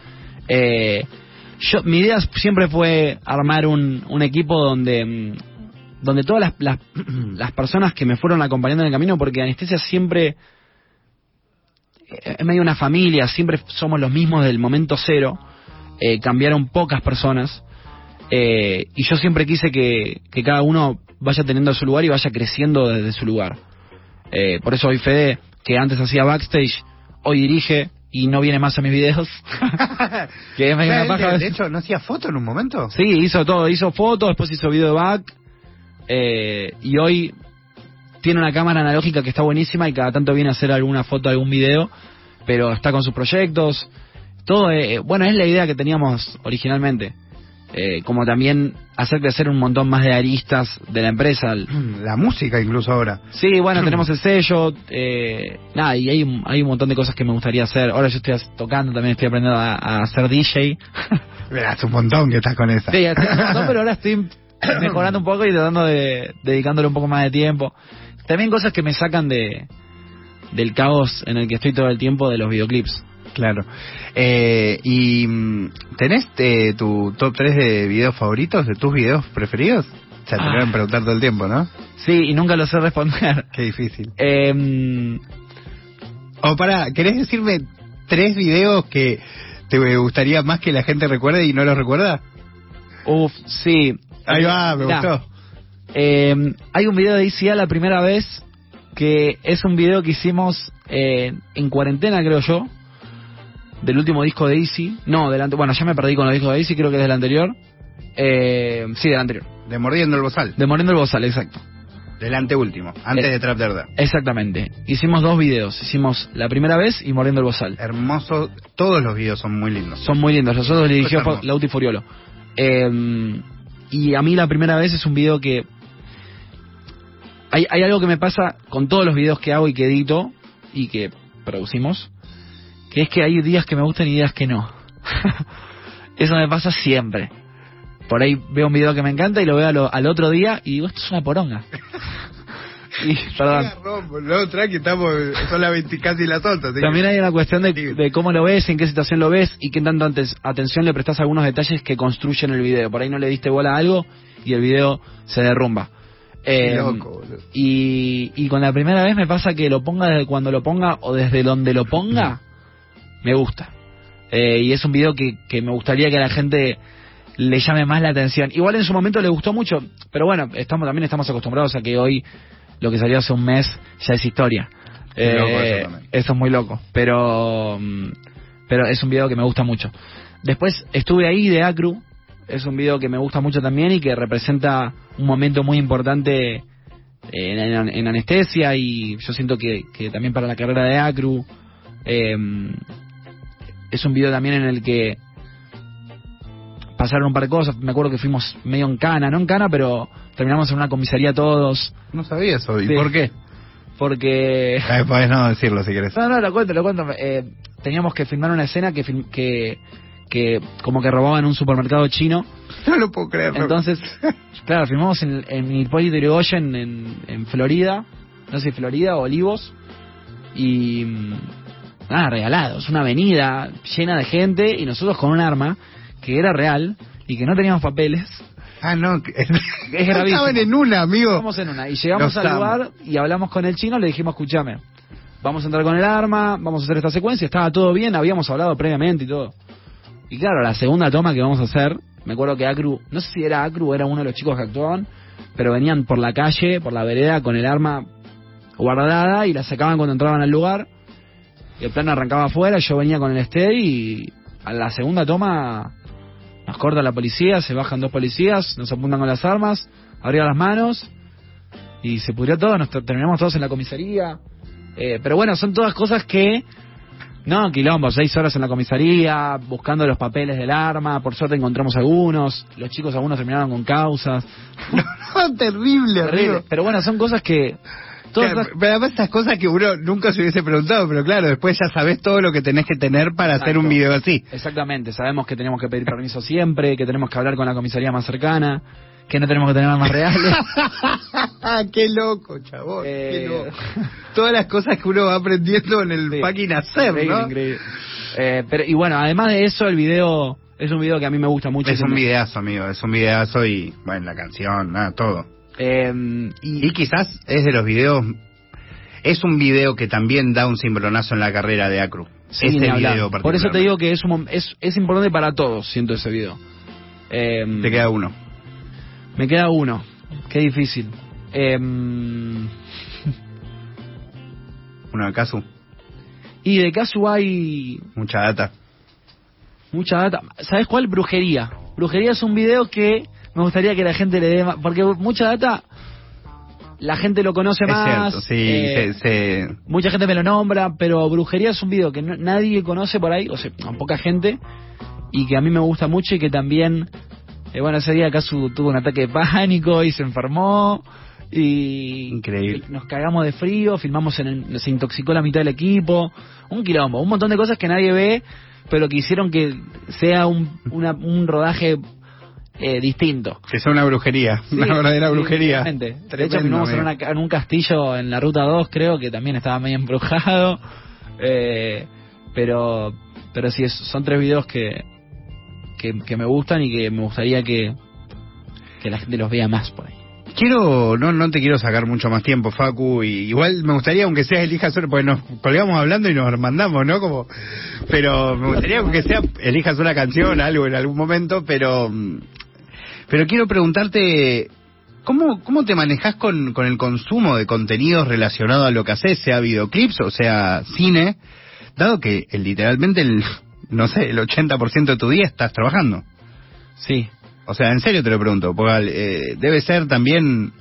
Eh, yo, mi idea siempre fue armar un, un equipo donde, mm, donde todas las, las, las personas que me fueron acompañando en el camino, porque anestesia siempre eh, es medio una familia, siempre somos los mismos del momento cero. eh, cambiaron pocas personas. eh, y yo siempre quise que, que cada uno vaya teniendo su lugar y vaya creciendo desde su lugar. Eh, por eso hoy Fede, que antes hacía backstage, hoy dirige y no viene más a mis videos. que es una paja. de, de hecho, ¿no hacía foto en un momento? Sí, hizo todo, hizo fotos, después hizo video de back. Eh, y hoy tiene una cámara analógica que está buenísima y cada tanto viene a hacer alguna foto, algún video, pero está con sus proyectos. Todo, eh, bueno, es la idea que teníamos originalmente. Eh, como también hacer crecer un montón más de aristas de la empresa. La música incluso ahora. Sí, bueno, tenemos el sello, eh, nada, y hay, un- hay un montón de cosas que me gustaría hacer. Ahora yo estoy tocando, también estoy aprendiendo a, a hacer DJ. Hace un montón que estás con esa. Sí, un montón, pero ahora estoy mejorando un poco y tratando de dedicándole un poco más de tiempo. También cosas que me sacan de del caos en el que estoy todo el tiempo de los videoclips. Claro. Eh, ¿Y mm, tenés eh, tu top 3 de videos favoritos, de tus videos preferidos? O sea, te lo Ah. deben preguntar todo el tiempo, ¿no? Sí, y nunca lo sé responder. Qué difícil. Eh, O para, ¿querés decirme tres videos que te gustaría más que la gente recuerde y no los recuerda? uf, sí. Ahí va, me gustó. Eh, hay un video de ICA la primera vez que es un video que hicimos eh, en cuarentena, creo yo, del último disco de Easy. No, del bueno, ya me perdí con los discos de Easy, creo que es del anterior. Eh, sí, del anterior. De Mordiendo el Bozal. De Moriendo el Bozal, exacto. Del anteúltimo, antes Eh. de Trap. Exactamente. Hicimos dos videos. Hicimos la primera vez y Moriendo el Bozal. Hermoso, todos los videos son muy lindos. Son muy lindos. Los otros dirigió Lauti Furiolo. Eh, y a mí la primera vez es un video que... Hay, hay algo que me pasa con todos los videos que hago y que edito y que producimos, que es que hay días que me gustan y días que no. Eso me pasa siempre. Por ahí veo un video que me encanta y lo veo al otro día y digo, esto es una poronga. y, perdón. No, tranqui, estamos, son las 20 casi las 8. así que- También hay una cuestión de, de cómo lo ves, en qué situación lo ves y qué tanto antes, atención le prestas a algunos detalles que construyen el video. Por ahí no le diste bola a algo y el video se derrumba. Eh, loco, y, y con la primera vez me pasa que lo ponga desde cuando lo ponga o desde donde lo ponga, me gusta. Eh, y es un video que, que me gustaría que a la gente le llame más la atención. Igual en su momento le gustó mucho, pero bueno, estamos también estamos acostumbrados a que hoy lo que salió hace un mes ya es historia. Eh, eso es muy loco, pero mm, pero es un video que me gusta mucho. Después estuve ahí de Acru, es un video que me gusta mucho también y que representa un momento muy importante en, en- en anestesia y yo siento que, que también para la carrera de Acru eh, es un video también en el que pasaron un par de cosas. Me acuerdo que fuimos medio en cana, no en cana, pero terminamos en una comisaría todos. No sabía eso. ¿Y Sí. por qué? Porque. Eh, podés no decirlo si querés. No, no, lo cuento, lo cuento. Eh, teníamos que filmar una escena que, film- que, que como que robaban un supermercado chino. No lo puedo creer. no. Entonces, claro, filmamos en, en Hipólito Yrigoyen en, en Florida. No sé si Florida o Olivos. Y. mm, Nada, regalados. Una avenida llena de gente y nosotros con un arma que era real y que no teníamos papeles. Ah, no. Es gravísimo. Estaban en una, amigo. Estamos en una. Y llegamos Los al lugar y hablamos con el chino, le dijimos, escúchame, vamos a entrar con el arma, vamos a hacer esta secuencia, estaba todo bien, habíamos hablado previamente y todo. Y claro, la segunda toma que vamos a hacer, me acuerdo que Acru, no sé si era Acru o era uno de los chicos que actuaban, pero venían por la calle, por la vereda, con el arma guardada y la sacaban cuando entraban al lugar. Y el plano arrancaba afuera, yo venía con el steady y a la segunda toma nos corta la policía, se bajan dos policías, nos apuntan con las armas, arriba las manos y se pudrió todo, nos ter- terminamos todos en la comisaría. Eh, pero bueno, son todas cosas que... No, quilombo, seis horas en la comisaría, buscando los papeles del arma, por suerte encontramos algunos, los chicos algunos terminaron con causas. No, terrible, Terrible. amigo. Pero bueno, son cosas que... Todas Pero además estas cosas que uno nunca se hubiese preguntado, pero claro, después ya sabes todo lo que tenés que tener para hacer un video así. Exactamente, sabemos que tenemos que pedir permiso siempre, que tenemos que hablar con la comisaría más cercana, que no tenemos que tener armas reales. qué loco, chabón, qué Eh, loco. Todas las cosas que uno va aprendiendo en el Sí. fucking hacer, Increíble, ¿no? increíble. Eh, pero, y bueno, además de eso, el video es un video que a mí me gusta mucho. Es un videazo, amigo, es un videazo y, bueno, la canción, nada, todo. Eh, Y quizás es de los videos, es un video que también da un cimbronazo en la carrera de Acru. Sí, hablar. video Por eso te digo que es, un es, es importante para todos, siento ese video. Eh, Te queda uno. Me queda uno. Qué difícil. Eh, Uno de Casu, y de caso hay mucha data. mucha data. ¿Sabes cuál? Brujería. Brujería es un video que me gustaría que la gente le dé más. Porque mucha data, la gente lo conoce Es más. cierto, sí, eh, se, se- Mucha gente me lo nombra, pero Brujería es un video que no- nadie conoce por ahí, o sea, poca gente, y que a mí me gusta mucho y que también, eh, bueno, ese día Casu tuvo un ataque de pánico y se enfermó, y Increíble. nos cagamos de frío, filmamos en el, se intoxicó la mitad del equipo, un quilombo, un montón de cosas que nadie ve, pero que hicieron que sea un, una- un rodaje eh, distinto. que sea una brujería, Sí, una verdadera sí, brujería. De hecho, filmamos en, una- en un castillo en la ruta 2, creo, que también estaba medio embrujado. Eh, pero pero sí, es- son tres videos que, que, que me gustan y que me gustaría que, que la gente los vea más por ahí. Quiero, no, no te quiero sacar mucho más tiempo, Facu, y igual me gustaría, aunque sea elija sola, porque nos colgamos hablando y nos mandamos, ¿no? Como, pero me gustaría, aunque sea elijas una canción, algo en algún momento, pero, mm, pero quiero preguntarte, ¿cómo, cómo te manejas con, con el consumo de contenidos relacionados a lo que haces, sea videoclips o sea cine, dado que el- literalmente el, no sé, el 80% de tu día estás trabajando? Sí, O sea, en serio te lo pregunto, porque eh, debe ser también,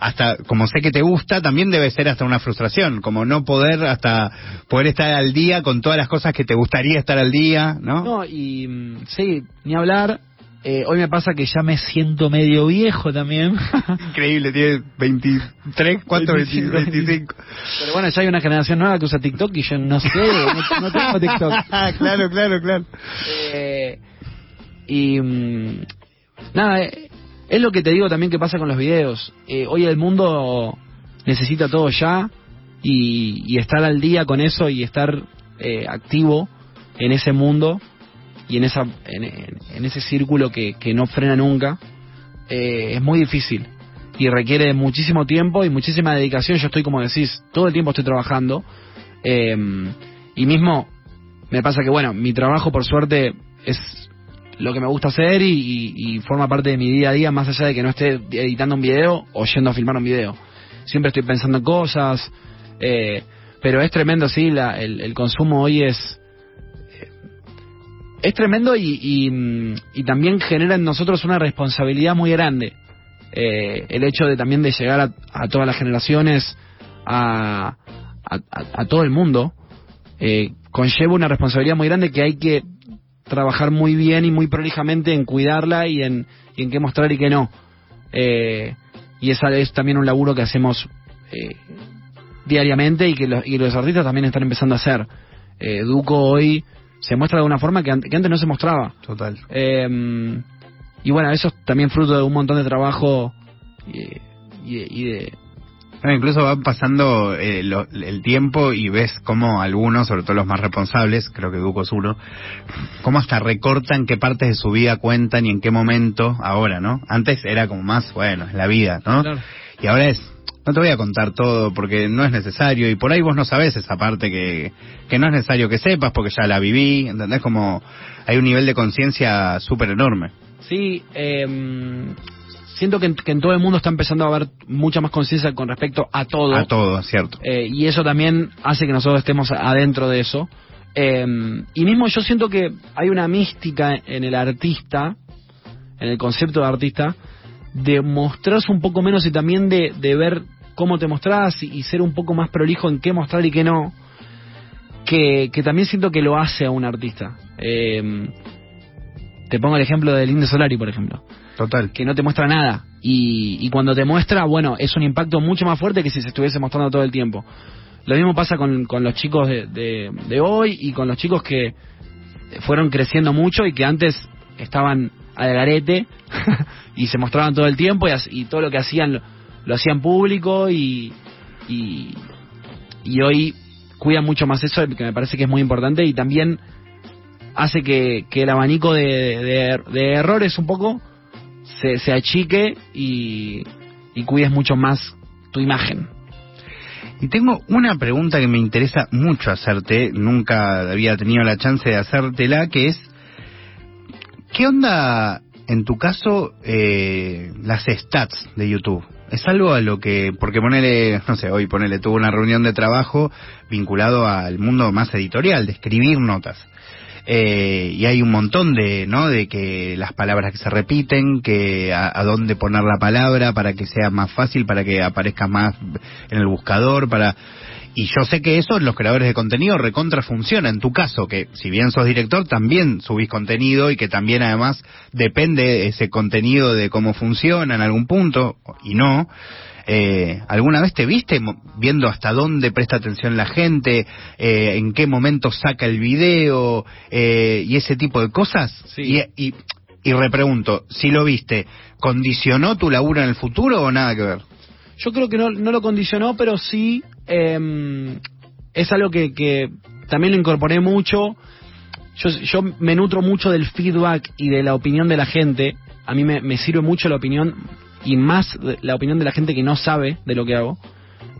hasta, como sé que te gusta, también debe ser hasta una frustración, como no poder hasta poder estar al día con todas las cosas que te gustaría estar al día, ¿no? no, y mm, sí, ni hablar. Eh, hoy me pasa que ya me siento medio viejo también. Increíble, tiene 23, ¿cuánto? 25. 25. Pero bueno, ya hay una generación nueva que usa TikTok y yo no sé, no, no tengo TikTok. claro, claro, claro. Eh, y mm, nada, eh, es lo que te digo también que pasa con los videos. Eh, hoy el mundo necesita todo ya y, y estar al día con eso y estar eh, activo en ese mundo y en esa en, en- ese círculo que, que no frena nunca eh, es muy difícil y requiere muchísimo tiempo y muchísima dedicación. Yo estoy como decís, todo el tiempo estoy trabajando eh, y mismo me pasa que, bueno, mi trabajo por suerte es lo que me gusta hacer y, forma parte de mi día a día, más allá de que no esté editando un video o yendo a filmar un video. Siempre estoy pensando en cosas, eh, pero es tremendo, sí, la, el, consumo hoy es... Es tremendo y, y, y, también genera en nosotros una responsabilidad muy grande. Eh, el hecho de también de llegar a, a todas las generaciones, a, a, a todo el mundo, eh, conlleva una responsabilidad muy grande que hay que trabajar muy bien y muy prolijamente en cuidarla y en, y en qué mostrar y qué no. Eh, y esa es también un laburo que hacemos eh, diariamente y que, los, y los artistas también están empezando a hacer. Eh, Duco hoy se muestra de una forma que, antes no se mostraba. Total. Eh, y bueno, eso es también fruto de un montón de trabajo y, y de, incluso va pasando eh, el tiempo y ves cómo algunos, sobre todo los más responsables, creo que Duco es uno, cómo hasta recortan qué partes de su vida cuentan y en qué momento ahora, ¿no? Antes era como más, bueno, es la vida, ¿no? Y ahora es, no te voy a contar todo porque no es necesario y por ahí vos no sabes esa parte que, que no es necesario que sepas porque ya la viví, ¿entendés? Como hay un nivel de conciencia súper enorme. Sí, eh, siento que en, todo el mundo está empezando a haber mucha más conciencia con respecto a todo. A todo, cierto. Eh, y eso también hace que nosotros estemos adentro de eso. Eh, y mismo yo siento que hay una mística en el artista, en el concepto de artista, de mostrarse un poco menos y también de, ver cómo te mostrás y, ser un poco más prolijo en qué mostrar y qué no, que, también siento que lo hace a un artista. Eh, te pongo el ejemplo del Indio Solari, por ejemplo. Total. Que no te muestra nada. Y, cuando te muestra, bueno, es un impacto mucho más fuerte que si se estuviese mostrando todo el tiempo. Lo mismo pasa con, los chicos de, de, hoy y con los chicos que fueron creciendo mucho y que antes estaban al garete y se mostraban todo el tiempo y, todo lo que hacían lo, hacían público y, y, hoy cuidan mucho más eso, que me parece que es muy importante y también hace que, que el abanico de, de errores un poco se, se achique y, y cuides mucho más tu imagen. Y tengo una pregunta que me interesa mucho hacerte, nunca había tenido la chance de hacértela, que es, ¿qué onda en tu caso eh, las stats de YouTube? Es algo a lo que, porque ponele, no sé, hoy ponele, tuvo una reunión de trabajo vinculado al mundo más editorial, de escribir notas. Eh, y hay un montón de, ¿no? De que las palabras que se repiten, que a, dónde poner la palabra para que sea más fácil, para que aparezca más en el buscador, para... Y yo sé que eso los creadores de contenido recontra funciona. En tu caso, que si bien sos director, también subís contenido y que también además depende ese contenido de cómo funciona en algún punto y no. Eh, ¿Alguna vez te viste viendo hasta dónde presta atención la gente, eh, en qué momento saca el video eh, y ese tipo de cosas? Y, y, y repregunto, si lo viste, ¿condicionó tu laburo en el futuro o nada que ver? Yo creo que no, no lo condicionó, pero sí em, es algo que, que también lo incorporé mucho. Yo, yo me nutro mucho del feedback y de la opinión de la gente. A mí me, me sirve mucho la opinión y más la opinión de la gente que no sabe de lo que hago,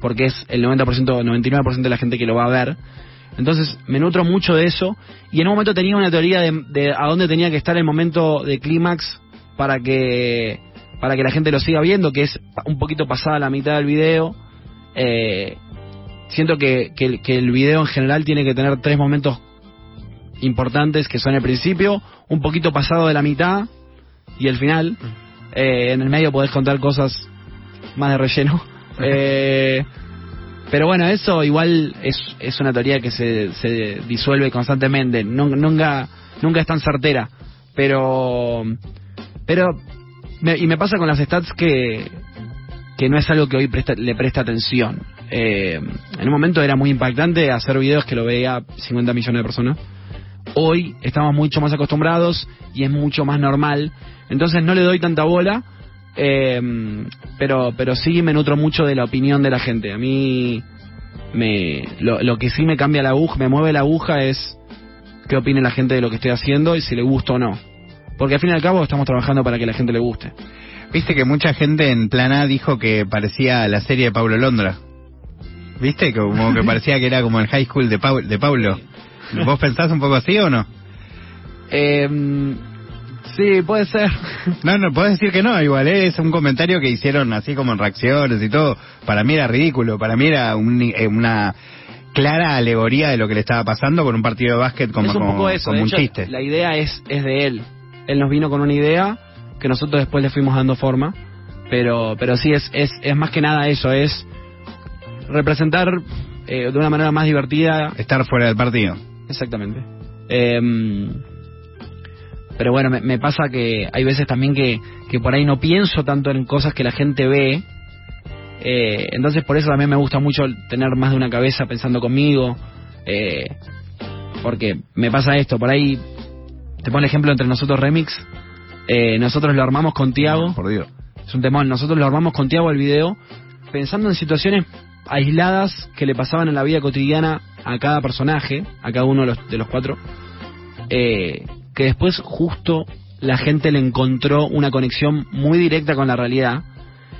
porque es el 90%, 99% de la gente que lo va a ver. Entonces me nutro mucho de eso y en un momento tenía una teoría de, a dónde tenía que estar el momento de clímax para que para que la gente lo siga viendo, que es un poquito pasada la mitad del video. Eh, siento que, que, que el video en general tiene que tener tres momentos importantes que son el principio, un poquito pasado de la mitad y el final. Eh, en el medio podés contar cosas más de relleno. Eh, pero bueno, eso igual es, es una teoría que se, se disuelve constantemente. Nunca, nunca es tan certera. Pero, pero y me pasa con las stats que, que no es algo que hoy presta, le presta atención. Eh, en un momento era muy impactante hacer videos que lo veía 50 millones de personas. Hoy estamos mucho más acostumbrados y es mucho más normal entonces no le doy tanta bola, eh, pero, pero sí me nutro mucho de la opinión de la gente. A mí me, lo, que sí me cambia la aguja, me mueve la aguja es qué opine la gente de lo que estoy haciendo y si le gusta o no. Porque al fin y al cabo estamos trabajando para que la gente le guste. Viste que mucha gente en plan A dijo que parecía la serie de Pablo Londra. ¿Viste? Como que parecía que era como el high school de, de Pablo. ¿Vos pensás un poco así o no? Eh, sí, puede ser. No, no, podés decir que no, igual ¿eh? es un comentario que hicieron así como en reacciones y todo. Para mí era ridículo, para mí era un, eh, una clara alegoría de lo que le estaba pasando con un partido de básquet como, es un como- poco eso. como de un hecho, chiste. La idea es, es de él. Él nos vino con una idea que nosotros después le fuimos dando forma. Pero, pero sí, es, es, es más que nada eso, es representar eh, de una manera más divertida. Estar fuera del partido. Exactamente. Em, pero bueno, me, me pasa que hay veces también que, que por ahí no pienso tanto en cosas que la gente ve. Eh, entonces por eso también me gusta mucho tener más de una cabeza pensando conmigo. eh, porque me pasa esto, por ahí te pongo el ejemplo entre nosotros remix. Eh, nosotros lo armamos con Tiago. Por Dios. Es un temón. Nosotros lo armamos con Tiago el video pensando en situaciones aisladas que le pasaban en la vida cotidiana a cada personaje, a cada uno de los, de los cuatro, eh, que después justo la gente le encontró una conexión muy directa con la realidad.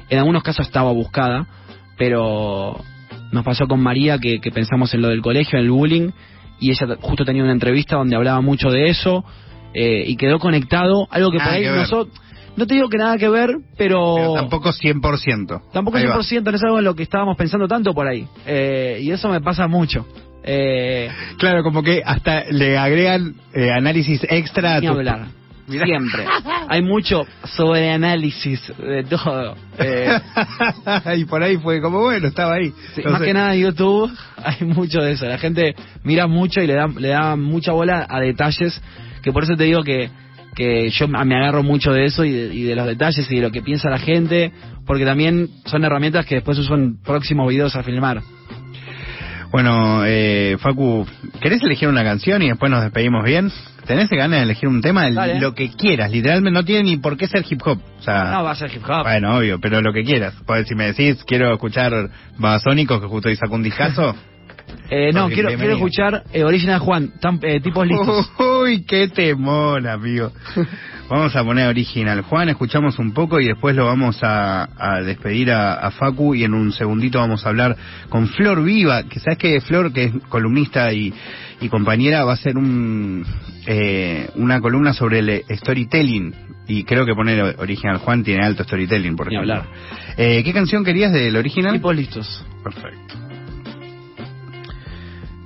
En algunos casos estaba buscada, pero nos pasó con María que, que pensamos en lo del colegio, en el bullying, y ella justo tenía una entrevista donde hablaba mucho de eso, eh, y quedó conectado, algo que Nada por ahí nosotros... No te digo que nada que ver, pero... Pero tampoco 100%. Tampoco Ahí va. 100%, no es algo en lo que estábamos pensando tanto por ahí. Eh, y eso me pasa mucho. Eh, Claro, como que hasta le agregan eh, análisis extra a tu- hablar. Mirá. Siempre. Hay mucho sobreanálisis de todo. Eh, y por ahí fue como, bueno, estaba ahí. sí, más que nada en YouTube hay mucho de eso. La gente mira mucho y le da, le da mucha bola a detalles. Que por eso te digo que, que yo me agarro mucho de eso y de, y de los detalles y de lo que piensa la gente. Porque también son herramientas que después uso en próximos videos a filmar. Bueno, eh, Facu, ¿querés elegir una canción y después nos despedimos bien? ¿Tenés ganas de elegir un tema? Dale. Lo que quieras, literalmente no tiene ni por qué ser hip hop. O sea, No, va a ser hip hop. bueno, obvio, pero lo que quieras. Pues si me decís, quiero escuchar Babasónicos, que justo hoy sacó un discazo. Eh, no, Porque quiero, quiero escuchar eh, Original Juan, tan- eh, tipos listos. Uy, qué temor, amigo. Vamos a poner original. Juan, escuchamos un poco y después lo vamos a, a despedir a, a Facu y en un segundito vamos a hablar con Flor Viva, que sabes que Flor, que es columnista y, y compañera, va a hacer un, eh, una columna sobre el storytelling. Y creo que poner original Juan tiene alto storytelling, por ejemplo. hablar. Eh, ¿Qué canción querías del original? Tipos listos. Perfecto.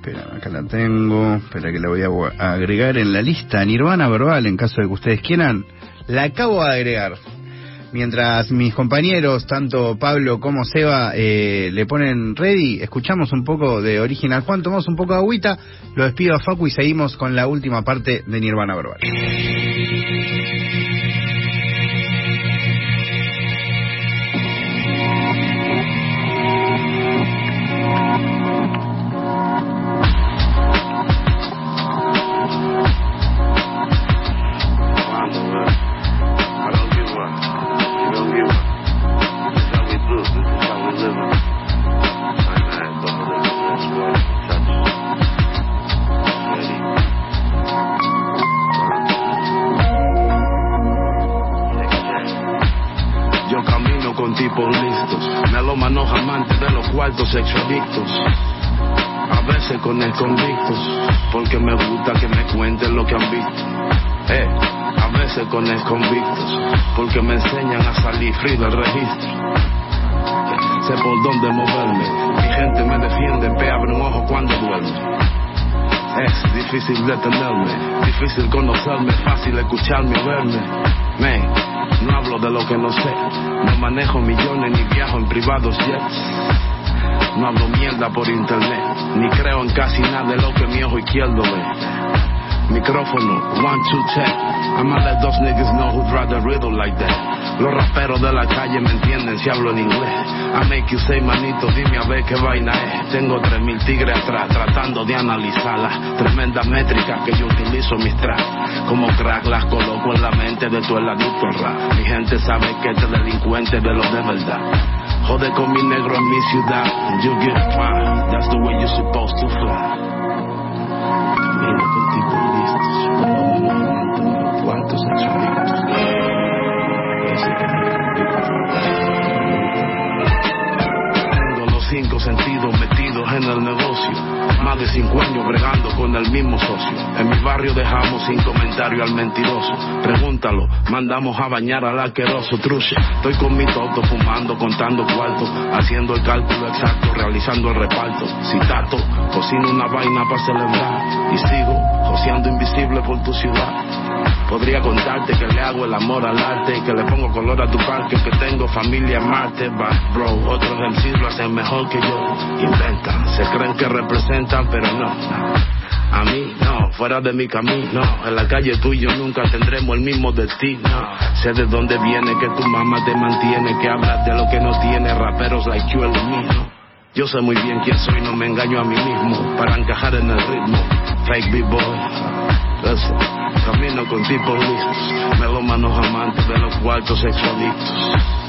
Espera, acá la tengo. Espera que la voy a agregar en la lista. Nirvana verbal, en caso de que ustedes quieran. La acabo de agregar. Mientras mis compañeros, tanto Pablo como Seba, eh, le ponen ready, escuchamos un poco de Original Juan, tomamos un poco de agüita, lo despido a Facu y seguimos con la última parte de Nirvana verbal. Tipos listos, melómanos amantes de los cuartos exadictos. A veces con convictos, porque me gusta que me cuenten lo que han visto. Eh, a veces con convictos, porque me enseñan a salir free del registro. Sé por dónde moverme, mi gente me defiende, pe abre un ojo cuando duerme. Es difícil detenerme, difícil conocerme, fácil escucharme o verme. Me, no hablo de lo que no sé, no manejo millones ni viajo en privados jets. No hablo mierda por internet, ni creo en casi nada de lo que mi ojo izquierdo ve. Micrófono, one, two, check. I'ma let those niggas know who drive the riddle like that. Los raperos de la calle me entienden si hablo en inglés. I make you say manito, dime a ver qué vaina es. Tengo tres mil tigres atrás tratando de analizarlas. Tremendas métricas que yo utilizo mis tracks. Como crack las coloco en la mente de adicto al rap. Mi gente sabe que este delincuente de los de verdad. Jode con mi negro en mi ciudad. You get fine, that's the way you're supposed to fly. Metidos metidos en el negocio. Más de cinco años bregando con el mismo socio. En mi barrio dejamos sin comentario al mentiroso. Pregúntalo, mandamos a bañar al asqueroso truche. Estoy con mi toto fumando, contando cuartos, haciendo el cálculo exacto, realizando el reparto. Si tato, cocino una vaina para celebrar y sigo joseando invisible por tu ciudad. Podría contarte que le hago el amor al arte, que le pongo color a tu parque, que tengo familia en Marte, but bro, otros MCs lo hacen mejor que yo. Inventan, se creen que representan, pero no. A mí, no, fuera de mi camino. En la calle tú y yo nunca tendremos el mismo destino. Sé de dónde viene, que tu mamá te mantiene, que hablas de lo que no tiene, raperos like you lo mismo. Yo sé muy bien quién soy, no me engaño a mí mismo para encajar en el ritmo. Fake B-boy, camino con tipos listos, melómanos amantes de los cuartos sexualitos.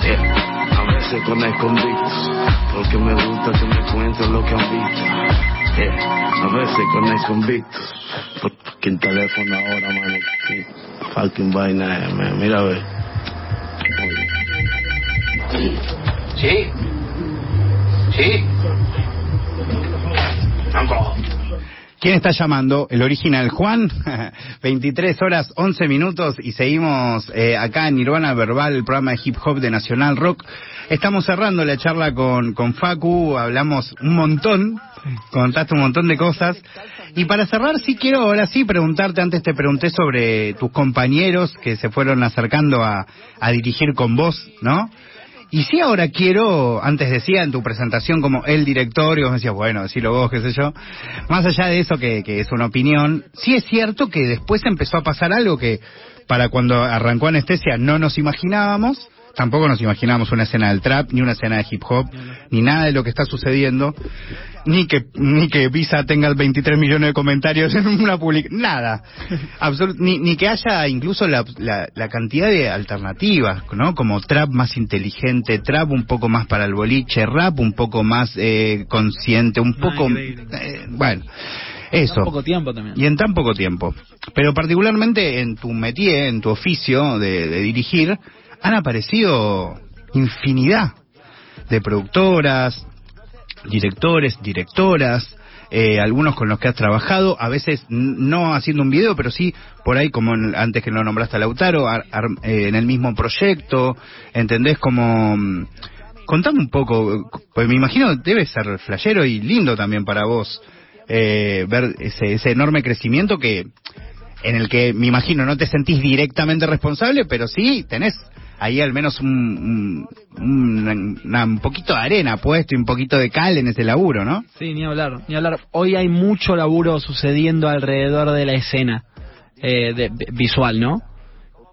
Yeah. A veces con convictos, porque me gusta que me cuenten lo que han visto. Yeah. A veces con convictos, por fucking teléfono ahora, mano. qué Fucking vaina, eh, man. mira a ver. Sí. Sí. Uncle. ¿Quién está llamando? El original Juan, 23 horas 11 minutos y seguimos eh, acá en Nirvana Verbal, el programa de hip hop de Nacional Rock. Estamos cerrando la charla con, con Facu, hablamos un montón, contaste un montón de cosas. Y para cerrar, sí quiero ahora sí preguntarte, antes te pregunté sobre tus compañeros que se fueron acercando a, a dirigir con vos, ¿no? Y sí ahora quiero, antes decía en tu presentación como el director, y vos decías, bueno, decilo vos, qué sé yo, más allá de eso que, que es una opinión, sí es cierto que después empezó a pasar algo que para cuando arrancó Anestesia no nos imaginábamos, tampoco nos imaginábamos una escena del trap, ni una escena de hip hop, ni nada de lo que está sucediendo, ni que ni que Visa tenga 23 millones de comentarios en una publicación, nada, Absolut ni, ni que haya incluso la, la, la cantidad de alternativas, ¿no? Como trap más inteligente, trap un poco más para el boliche, rap un poco más eh, consciente, un poco, eh, bueno. Eso. Tan poco tiempo también. Y en tan poco tiempo. Pero particularmente en tu métier, en tu oficio de, de dirigir, han aparecido infinidad de productoras, directores, directoras, eh, algunos con los que has trabajado, a veces no haciendo un video, pero sí por ahí, como en- antes que lo nombraste a Lautaro, ar- ar- eh, en el mismo proyecto, ¿entendés? Como... mm, Contame un poco, pues me imagino debe ser flashero y lindo también para vos eh, ver ese, ese enorme crecimiento que en el que me imagino no te sentís directamente responsable, pero sí tenés ahí al menos un, un, un- poquito de arena puesto y un poquito de cal en ese laburo, ¿no? Sí, ni hablar, ni hablar. Hoy hay mucho laburo sucediendo alrededor de la escena eh, de- visual, ¿no?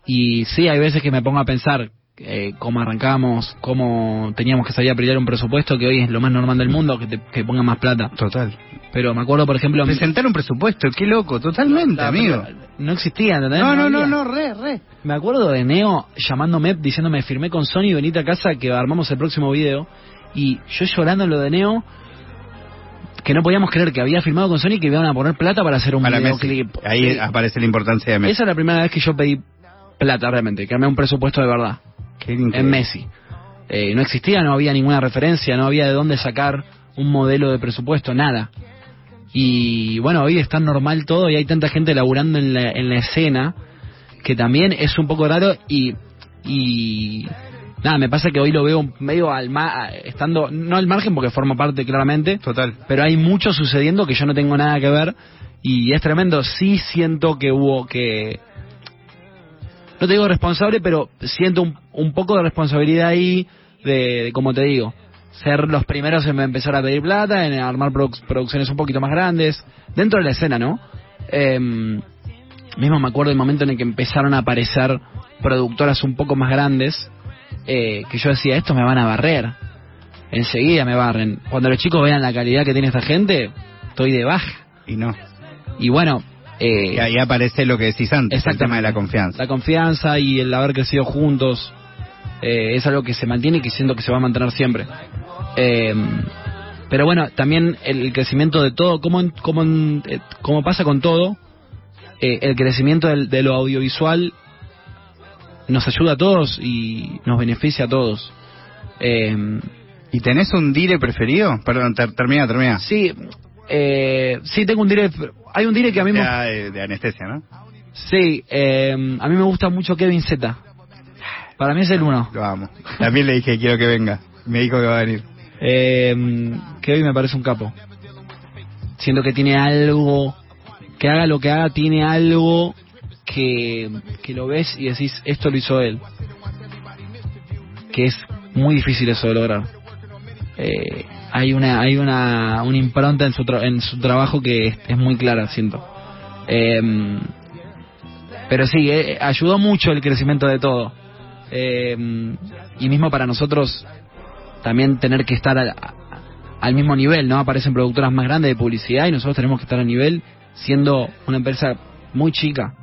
Y sí, hay veces que me pongo a pensar eh, cómo arrancamos, cómo teníamos que salir a pelear un presupuesto, que hoy es lo más normal del mundo, que te que pongan más plata. Total. Pero me acuerdo, por ejemplo... Presentar un presupuesto, qué loco, totalmente, la- amigo. No existía, ¿entendés? No, no, no, había. no, re, re. Me acuerdo de Neo llamándome, diciéndome, firmé con Sony, venite a casa que armamos el próximo video. Y yo llorando en lo de Neo, que no podíamos creer que había firmado con Sony que iban a poner plata para hacer un Para videoclip. Ahí aparece la importancia de Messi. Esa es la primera vez que yo pedí plata realmente, que armé un presupuesto de verdad. En Messi. Eh, no existía, no había ninguna referencia, no había de dónde sacar un modelo de presupuesto, nada. Y bueno, hoy es tan normal todo y hay tanta gente laburando en la, en la escena que también es un poco raro y, y nada, me pasa que hoy lo veo medio al ma estando, no al margen porque forma parte claramente, Total. pero hay mucho sucediendo que yo no tengo nada que ver y es tremendo. Sí siento que hubo que. No te digo responsable, pero siento un, un poco de responsabilidad ahí de, de, como te digo, ser los primeros en empezar a pedir plata, en armar produ- producciones un poquito más grandes, dentro de la escena, ¿no? Em, mismo me acuerdo del momento en el que empezaron a aparecer productoras un poco más grandes, eh, que yo decía, estos me van a barrer. Enseguida me barren. Cuando los chicos vean la calidad que tiene esta gente, estoy de baja. Y no. Y bueno, eh, Y ahí aparece lo que decís antes, el tema de la confianza. la confianza y el haber crecido juntos eh, es algo que se mantiene y que siento que se va a mantener siempre. Eh, pero bueno, también el, crecimiento de todo, como, en- como, en- eh, como pasa con todo, eh, el crecimiento del- de lo audiovisual nos ayuda a todos y nos beneficia a todos. Eh, ¿Y tenés un dire preferido? Perdón, ter- termina, termina. Sí, eh, sí tengo un dire, hay un dire que a mí me, Ya, eh, de anestesia, ¿no? sí, eh, a mí me gusta mucho Kevin Z. Para mí es el uno. Lo amo. También le dije, quiero que venga. Me dijo que va a venir. Eh, Kevin me parece un capo. Siento que tiene algo, que haga lo que haga, tiene algo que, que lo ves y decís, esto lo hizo él. Que es muy difícil eso de lograr. Eh, hay una hay una, una impronta en su, en su trabajo que es, muy clara, siento. Eh, pero sí, eh, ayudó mucho el crecimiento de todo. Eh, y mismo para nosotros también tener que estar al, al mismo nivel, ¿no? Aparecen productoras más grandes de publicidad y nosotros tenemos que estar a nivel siendo una empresa muy chica.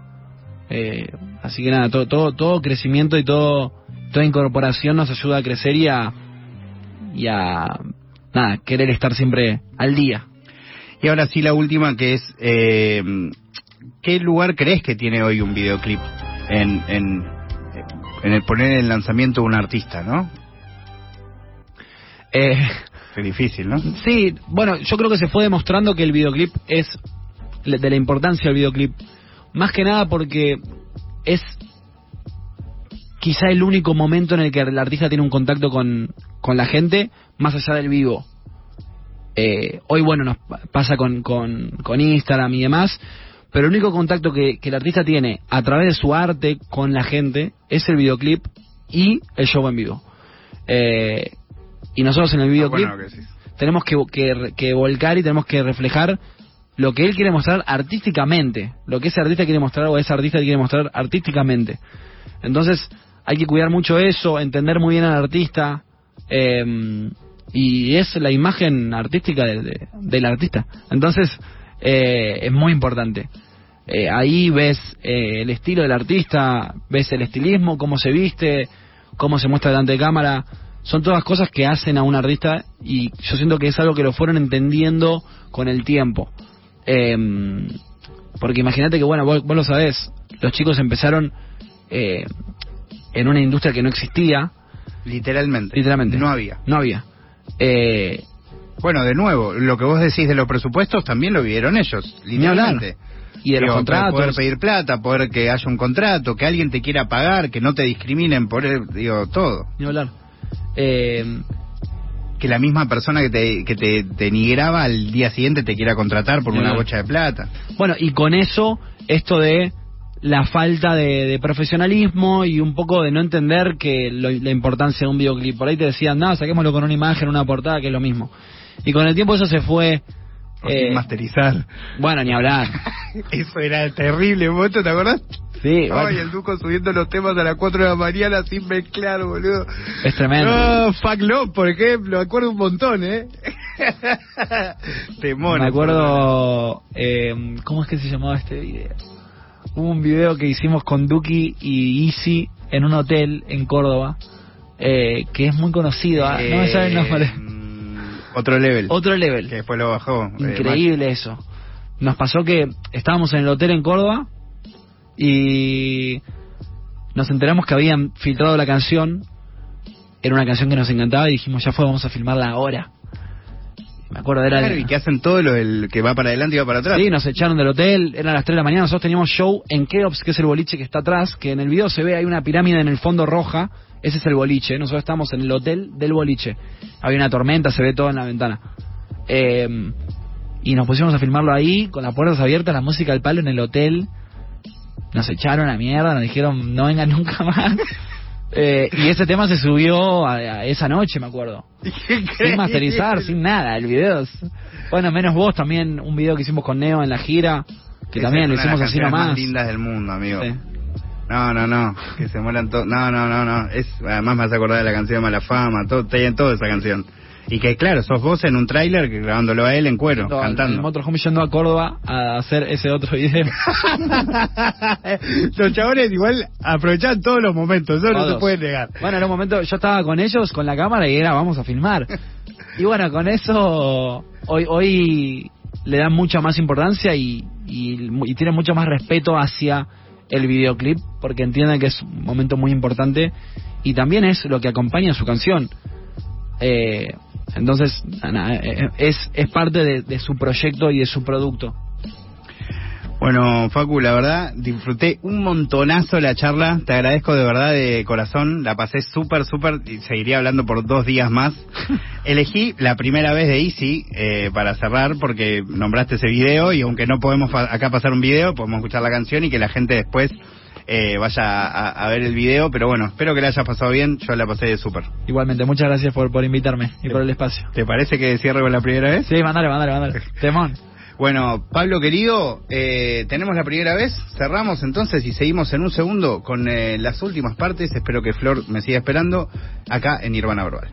Eh, así que nada, todo, todo, todo crecimiento y todo, toda incorporación nos ayuda a crecer y a, y a nada, querer estar siempre al día. Y ahora sí la última que es, eh, ¿qué lugar crees que tiene hoy un videoclip en, en, en el poner el lanzamiento de un artista, no? Eh, Qué difícil, ¿no? Sí, bueno, yo creo que se fue demostrando que el videoclip es de la importancia del videoclip. Más que nada porque es quizá el único momento en el que el artista tiene un contacto con, con la gente más allá del vivo. Eh, hoy, bueno, nos pa- pasa con, con, con Instagram y demás, pero el único contacto que, que el artista tiene a través de su arte con la gente es el videoclip y el show en vivo. Eh, y nosotros en el Ah, videoclip bueno, que sí. tenemos que, que, que volcar y tenemos que reflejar lo que él quiere mostrar artísticamente, lo que ese artista quiere mostrar o ese artista quiere mostrar artísticamente. Entonces hay que cuidar mucho eso, entender muy bien al artista eh, y es la imagen artística de- de- del artista. Entonces eh, es muy importante. Eh, ahí ves eh, el estilo del artista, ves el estilismo, cómo se viste, cómo se muestra delante de cámara. Son todas cosas que hacen a un artista y yo siento que es algo que lo fueron entendiendo con el tiempo. Eh, porque imagínate que, bueno, vos, vos lo sabés, los chicos empezaron eh, en una industria que no existía, Literalmente. literalmente. No había. No había. Eh, Bueno, de nuevo, lo que vos decís de los presupuestos también lo vieron ellos, literalmente. y de los contratos. Poder pedir plata, poder que haya un contrato, que alguien te quiera pagar, que no te discriminen por, el- digo, todo. Ni hablar. Eh, Que la misma persona que te, que te denigraba al día siguiente te quiera contratar por una bocha de plata. Bueno, y con eso, esto de la falta de, de profesionalismo y un poco de no entender que lo- la importancia de un videoclip. Por ahí te decían, no, saquémoslo con una imagen, una portada, que es lo mismo. Y con el tiempo eso se fue... Eh, masterizar. bueno, ni hablar. Eso era terrible, ¿vos te acordás? Sí, bueno, Ay, el Duco subiendo los temas a las 4 de la mañana sin mezclar, boludo. es tremendo. No, Fuck Love, por ejemplo, me acuerdo un montón, ¿eh? Temón. Me acuerdo, eh, ¿cómo es que se llamaba este video? Hubo un video que hicimos con Duki y Easy en un hotel en Córdoba, eh, que es muy conocido, ah, no me sale el nombre. Eh, mm, Otro level. Otro level. Que después lo bajó. eh, Increíble eso. Nos pasó que estábamos en el hotel en Córdoba y nos enteramos que habían filtrado la canción. Era una canción que nos encantaba y dijimos, ya fue, vamos a filmarla ahora. Me acuerdo, era... Claro, y que hacen todo lo del que va para adelante y va para atrás. Sí, nos echaron del hotel, eran las 3 de la mañana, nosotros teníamos show en Keops, que es el boliche que está atrás, que en el video se ve, hay una pirámide en el fondo roja, ese es el boliche, nosotros estamos en el hotel del boliche. Había una tormenta, se ve todo en la ventana. Eh, y nos pusimos a filmarlo ahí, con las puertas abiertas, la música al palo en el hotel. Nos echaron a mierda, nos dijeron no vengan nunca más. Eh, y ese tema se subió a, a esa noche, me acuerdo. Sin masterizar, sin nada, el video. es- Bueno, menos vos también, un video que hicimos con Neo en la gira, que Esa también lo hicimos las así canciones nomás. más lindas del mundo, amigo. Sí. No, no, no, que se mueran todos. No, no, no, no. Es, además me has acordado de la canción de Mala Fama, todo, tiene toda esa canción. Y que claro, sos vos en un tráiler que grabándolo a él en cuero, No, El cantando. Motorhome yendo a Córdoba a hacer ese otro video. Los chabones igual aprovechan todos los momentos, eso no se puede negar. Bueno, en un momento yo estaba con ellos, con la cámara, y era, vamos a filmar. Y bueno, con eso, hoy hoy le dan mucha más importancia y, y, y tienen mucho más respeto hacia el videoclip, porque entienden que es un momento muy importante y también es lo que acompaña a su canción. Eh, entonces, nada, eh, es, es parte de, de su proyecto y de su producto. Bueno, Facu, la verdad, disfruté un montonazo la charla. Te agradezco de verdad de corazón. La pasé súper, súper. Y seguiría hablando por dos días más. Elegí la primera vez de Easy eh, para cerrar porque nombraste ese video y aunque no podemos acá pasar un video, podemos escuchar la canción y que la gente después eh, vaya a, a ver el video. Pero bueno, espero que la hayas pasado bien. Yo la pasé súper. Igualmente, muchas gracias por, por invitarme y por el espacio. ¿Te parece que cierre con la primera vez? Sí, mandale, mandale, mandale. Temón. Bueno, Pablo querido, eh, tenemos la primera vez, cerramos entonces y seguimos en un segundo con eh, las últimas partes. Espero que Flor me siga esperando acá en Nirvana Verbal.